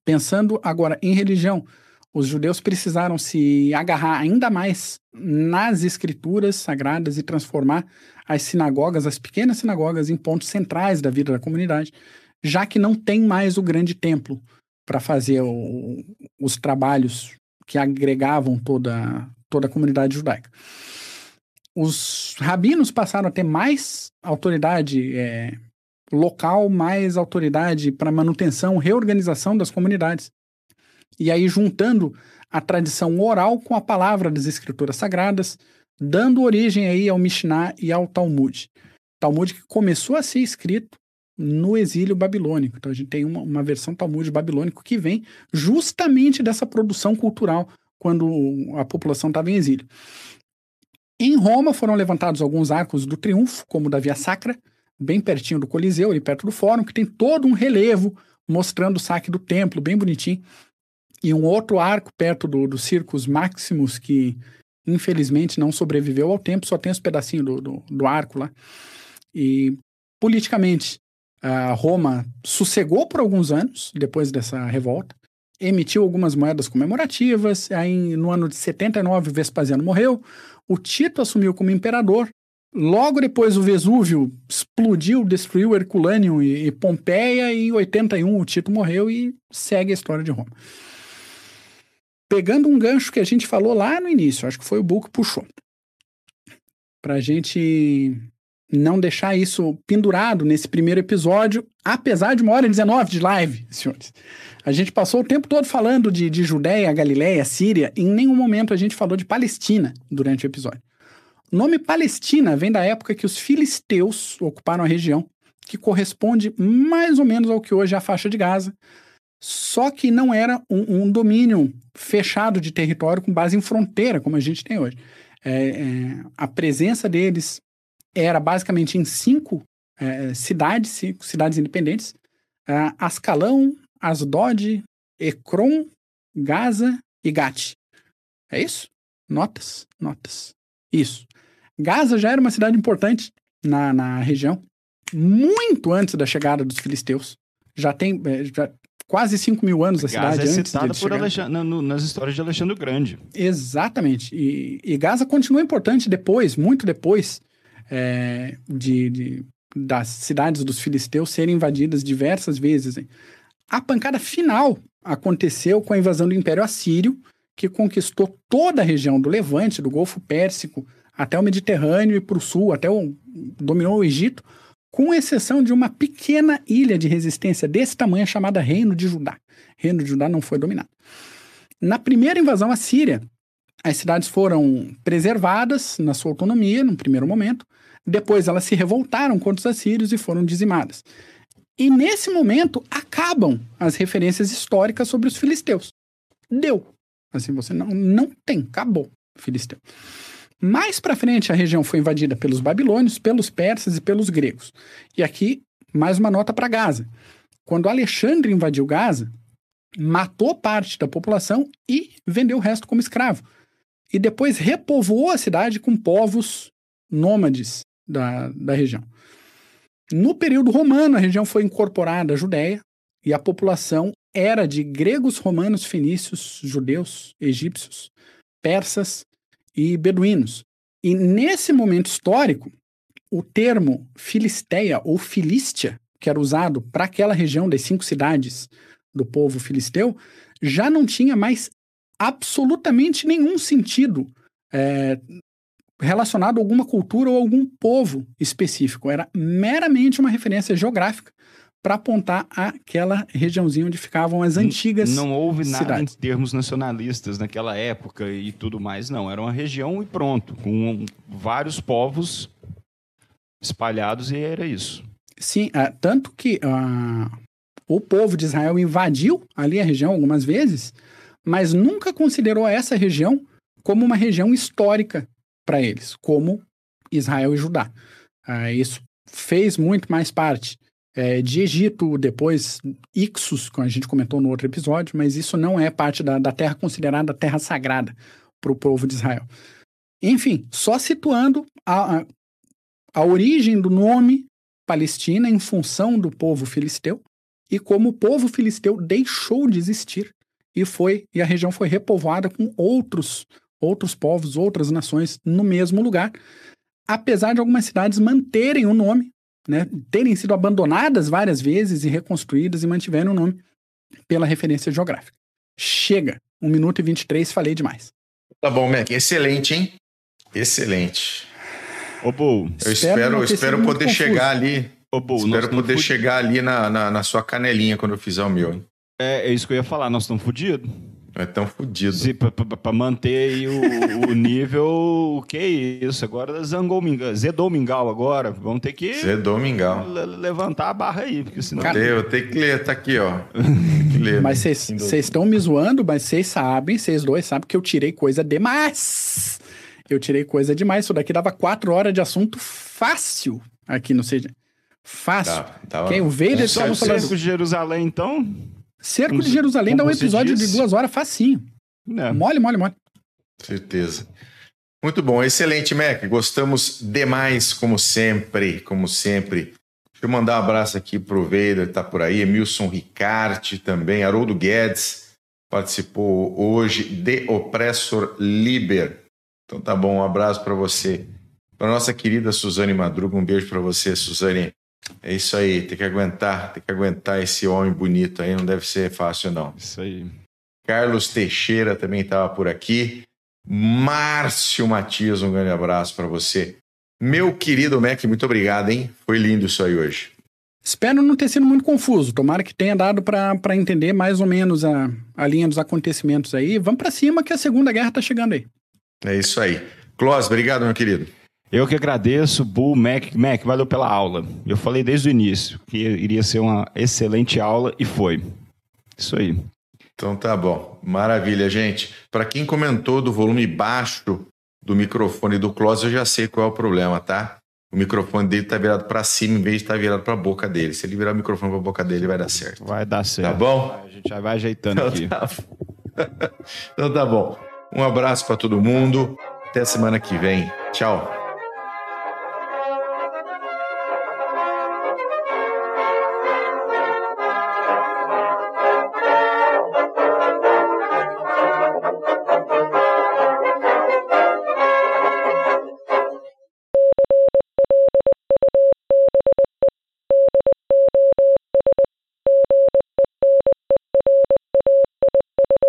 S2: Pensando agora em religião, os judeus precisaram se agarrar ainda mais nas escrituras sagradas e transformar as sinagogas, as pequenas sinagogas, em pontos centrais da vida da comunidade, já que não tem mais o grande templo para fazer o, os trabalhos que agregavam toda, toda a comunidade judaica. Os rabinos passaram a ter mais autoridade é, local, mais autoridade para manutenção, reorganização das comunidades. E aí, juntando a tradição oral com a palavra das escrituras sagradas, dando origem aí ao Mishnah e ao Talmud. Talmud que começou a ser escrito no exílio babilônico. Então a gente tem uma, uma versão Talmud babilônico que vem justamente dessa produção cultural quando a população estava em exílio. Em Roma foram levantados alguns arcos do triunfo, como o da Via Sacra, bem pertinho do Coliseu, ali perto do Fórum, que tem todo um relevo mostrando o saque do templo, bem bonitinho. E um outro arco perto do, do Circus Maximus, que infelizmente não sobreviveu ao tempo, só tem os pedacinhos do, do, do arco lá. E politicamente, Roma sossegou por alguns anos depois dessa revolta, emitiu algumas moedas comemorativas. Aí, no ano de 79, Vespasiano morreu. O Tito assumiu como imperador. Logo depois, o Vesúvio explodiu, destruiu Herculâneo e, e Pompeia. E em 81, o Tito morreu e segue a história de Roma. Pegando um gancho que a gente falou lá no início, acho que foi o Buco que puxou. Para a gente não deixar isso pendurado nesse primeiro episódio, apesar de uma hora e 19 de live, [laughs] senhores. A gente passou o tempo todo falando de, de Judéia, Galiléia, Síria, em nenhum momento a gente falou de Palestina durante o episódio. O nome Palestina vem da época que os filisteus ocuparam a região, que corresponde mais ou menos ao que hoje é a faixa de Gaza, só que não era um, um domínio fechado de território com base em fronteira, como a gente tem hoje. É, é, a presença deles era basicamente em cinco é, cidades, cinco cidades independentes: é, Ascalão, Asdod, Ekron, Gaza e Gati. É isso? Notas, notas. Isso. Gaza já era uma cidade importante na, na região, muito antes da chegada dos filisteus. Já tem é, já, quase 5 mil anos a
S3: Gaza
S2: cidade.
S3: é citada por Alexandre, no, nas histórias de Alexandre o Grande.
S2: Exatamente. E, e Gaza continua importante depois, muito depois é, de, de, das cidades dos filisteus serem invadidas diversas vezes. A pancada final aconteceu com a invasão do Império Assírio, que conquistou toda a região do Levante, do Golfo Pérsico, até o Mediterrâneo e para o sul, até o, dominou o Egito, com exceção de uma pequena ilha de resistência desse tamanho chamada Reino de Judá. Reino de Judá não foi dominado. Na primeira invasão assíria, as cidades foram preservadas na sua autonomia, no primeiro momento. Depois elas se revoltaram contra os assírios e foram dizimadas. E nesse momento acabam as referências históricas sobre os filisteus. Deu. Assim, você não, não tem, acabou filisteu. Mais para frente, a região foi invadida pelos babilônios, pelos persas e pelos gregos. E aqui, mais uma nota para Gaza. Quando Alexandre invadiu Gaza, matou parte da população e vendeu o resto como escravo e depois repovoou a cidade com povos nômades da, da região. No período romano, a região foi incorporada à Judéia e a população era de gregos, romanos, fenícios, judeus, egípcios, persas e beduínos. E nesse momento histórico, o termo Filisteia ou Filístia, que era usado para aquela região das cinco cidades do povo filisteu, já não tinha mais absolutamente nenhum sentido é, relacionado a alguma cultura ou algum povo específico. Era meramente uma referência geográfica para apontar aquela regiãozinha onde ficavam as antigas
S3: Não houve nada
S2: cidades.
S3: em termos nacionalistas naquela época e tudo mais, não. Era uma região e pronto, com vários povos espalhados e era isso.
S2: Sim, é, tanto que uh, o povo de Israel invadiu ali a região algumas vezes, mas nunca considerou essa região como uma região histórica para eles, como Israel e Judá. Ah, isso fez muito mais parte é, de Egito, depois Ixos, como a gente comentou no outro episódio, mas isso não é parte da, da terra considerada terra sagrada para o povo de Israel. Enfim, só situando a, a, a origem do nome Palestina em função do povo filisteu e como o povo filisteu deixou de existir e foi e a região foi repovoada com outros outros povos, outras nações no mesmo lugar, apesar de algumas cidades manterem o nome, né, terem sido abandonadas várias vezes e reconstruídas e mantiveram o nome pela referência geográfica. Chega, 1 minuto e 23, falei demais.
S1: Tá bom, Mac, excelente, hein? Excelente.
S3: Ô, Bo,
S1: Eu espero, eu espero poder chegar ali.
S3: ô, Bo,
S1: espero poder chegar ali na, na, na sua canelinha quando eu fizer o meu, hein?
S3: É, é isso que eu ia falar, nós estamos fodidos.
S1: É tão fodido.
S3: Para manter aí o, o, [laughs] nível, o que é isso? Agora zangou Mingau, zedou Mingau agora. Vamos ter que
S1: zedou Mingau.
S3: levantar a barra aí, porque senão...
S1: Cara, eu tenho que ler, tá aqui, ó. [laughs]
S2: Ler, mas vocês estão me zoando, mas vocês sabem, vocês dois sabem que eu tirei coisa demais. Eu tirei coisa demais. Isso daqui dava quatro horas de assunto fácil aqui no seja Fácil. Tá, tava... Quem o Vader
S3: estava falando... de Jerusalém, então...
S2: Cerco de Jerusalém dá um episódio de duas horas facinho. É. Mole, mole, mole.
S1: Certeza. Muito bom, excelente, Mac. Gostamos demais, como sempre, como sempre. Deixa eu mandar um abraço aqui pro Vader, tá por aí, Emilson Ricarte também, Haroldo Guedes participou hoje de Opressor Liber. Então tá bom, um abraço para você. Para nossa querida Suzane Madruga, um beijo para você, Suzane. É isso aí, tem que aguentar, tem que aguentar esse homem bonito aí, não deve ser fácil não.
S3: Isso aí.
S1: Carlos Teixeira também estava por aqui. Márcio Matias, um grande abraço para você. Meu querido Mac, muito obrigado, hein? Foi lindo isso aí hoje.
S2: Espero não ter sido muito confuso. Tomara que tenha dado para entender mais ou menos a, a linha dos acontecimentos aí. Vamos para cima que a Segunda Guerra está chegando aí.
S1: É isso aí. Clós, obrigado, meu querido.
S3: Eu que agradeço, Bu, Mac, Mac, valeu pela aula. Eu falei desde o início que iria ser uma excelente aula e foi. Isso aí.
S1: Então tá bom. Maravilha, gente. Para quem comentou do volume baixo do microfone do Close, eu já sei qual é o problema, tá? O microfone dele tá virado para cima em vez de estar tá virado para a boca dele. Se ele virar o microfone para a boca dele, vai dar certo.
S3: Vai dar certo.
S1: Tá bom?
S3: A gente já vai ajeitando então, aqui. Tá... [laughs]
S1: então tá bom. Um abraço para todo mundo. Até semana que vem. Tchau.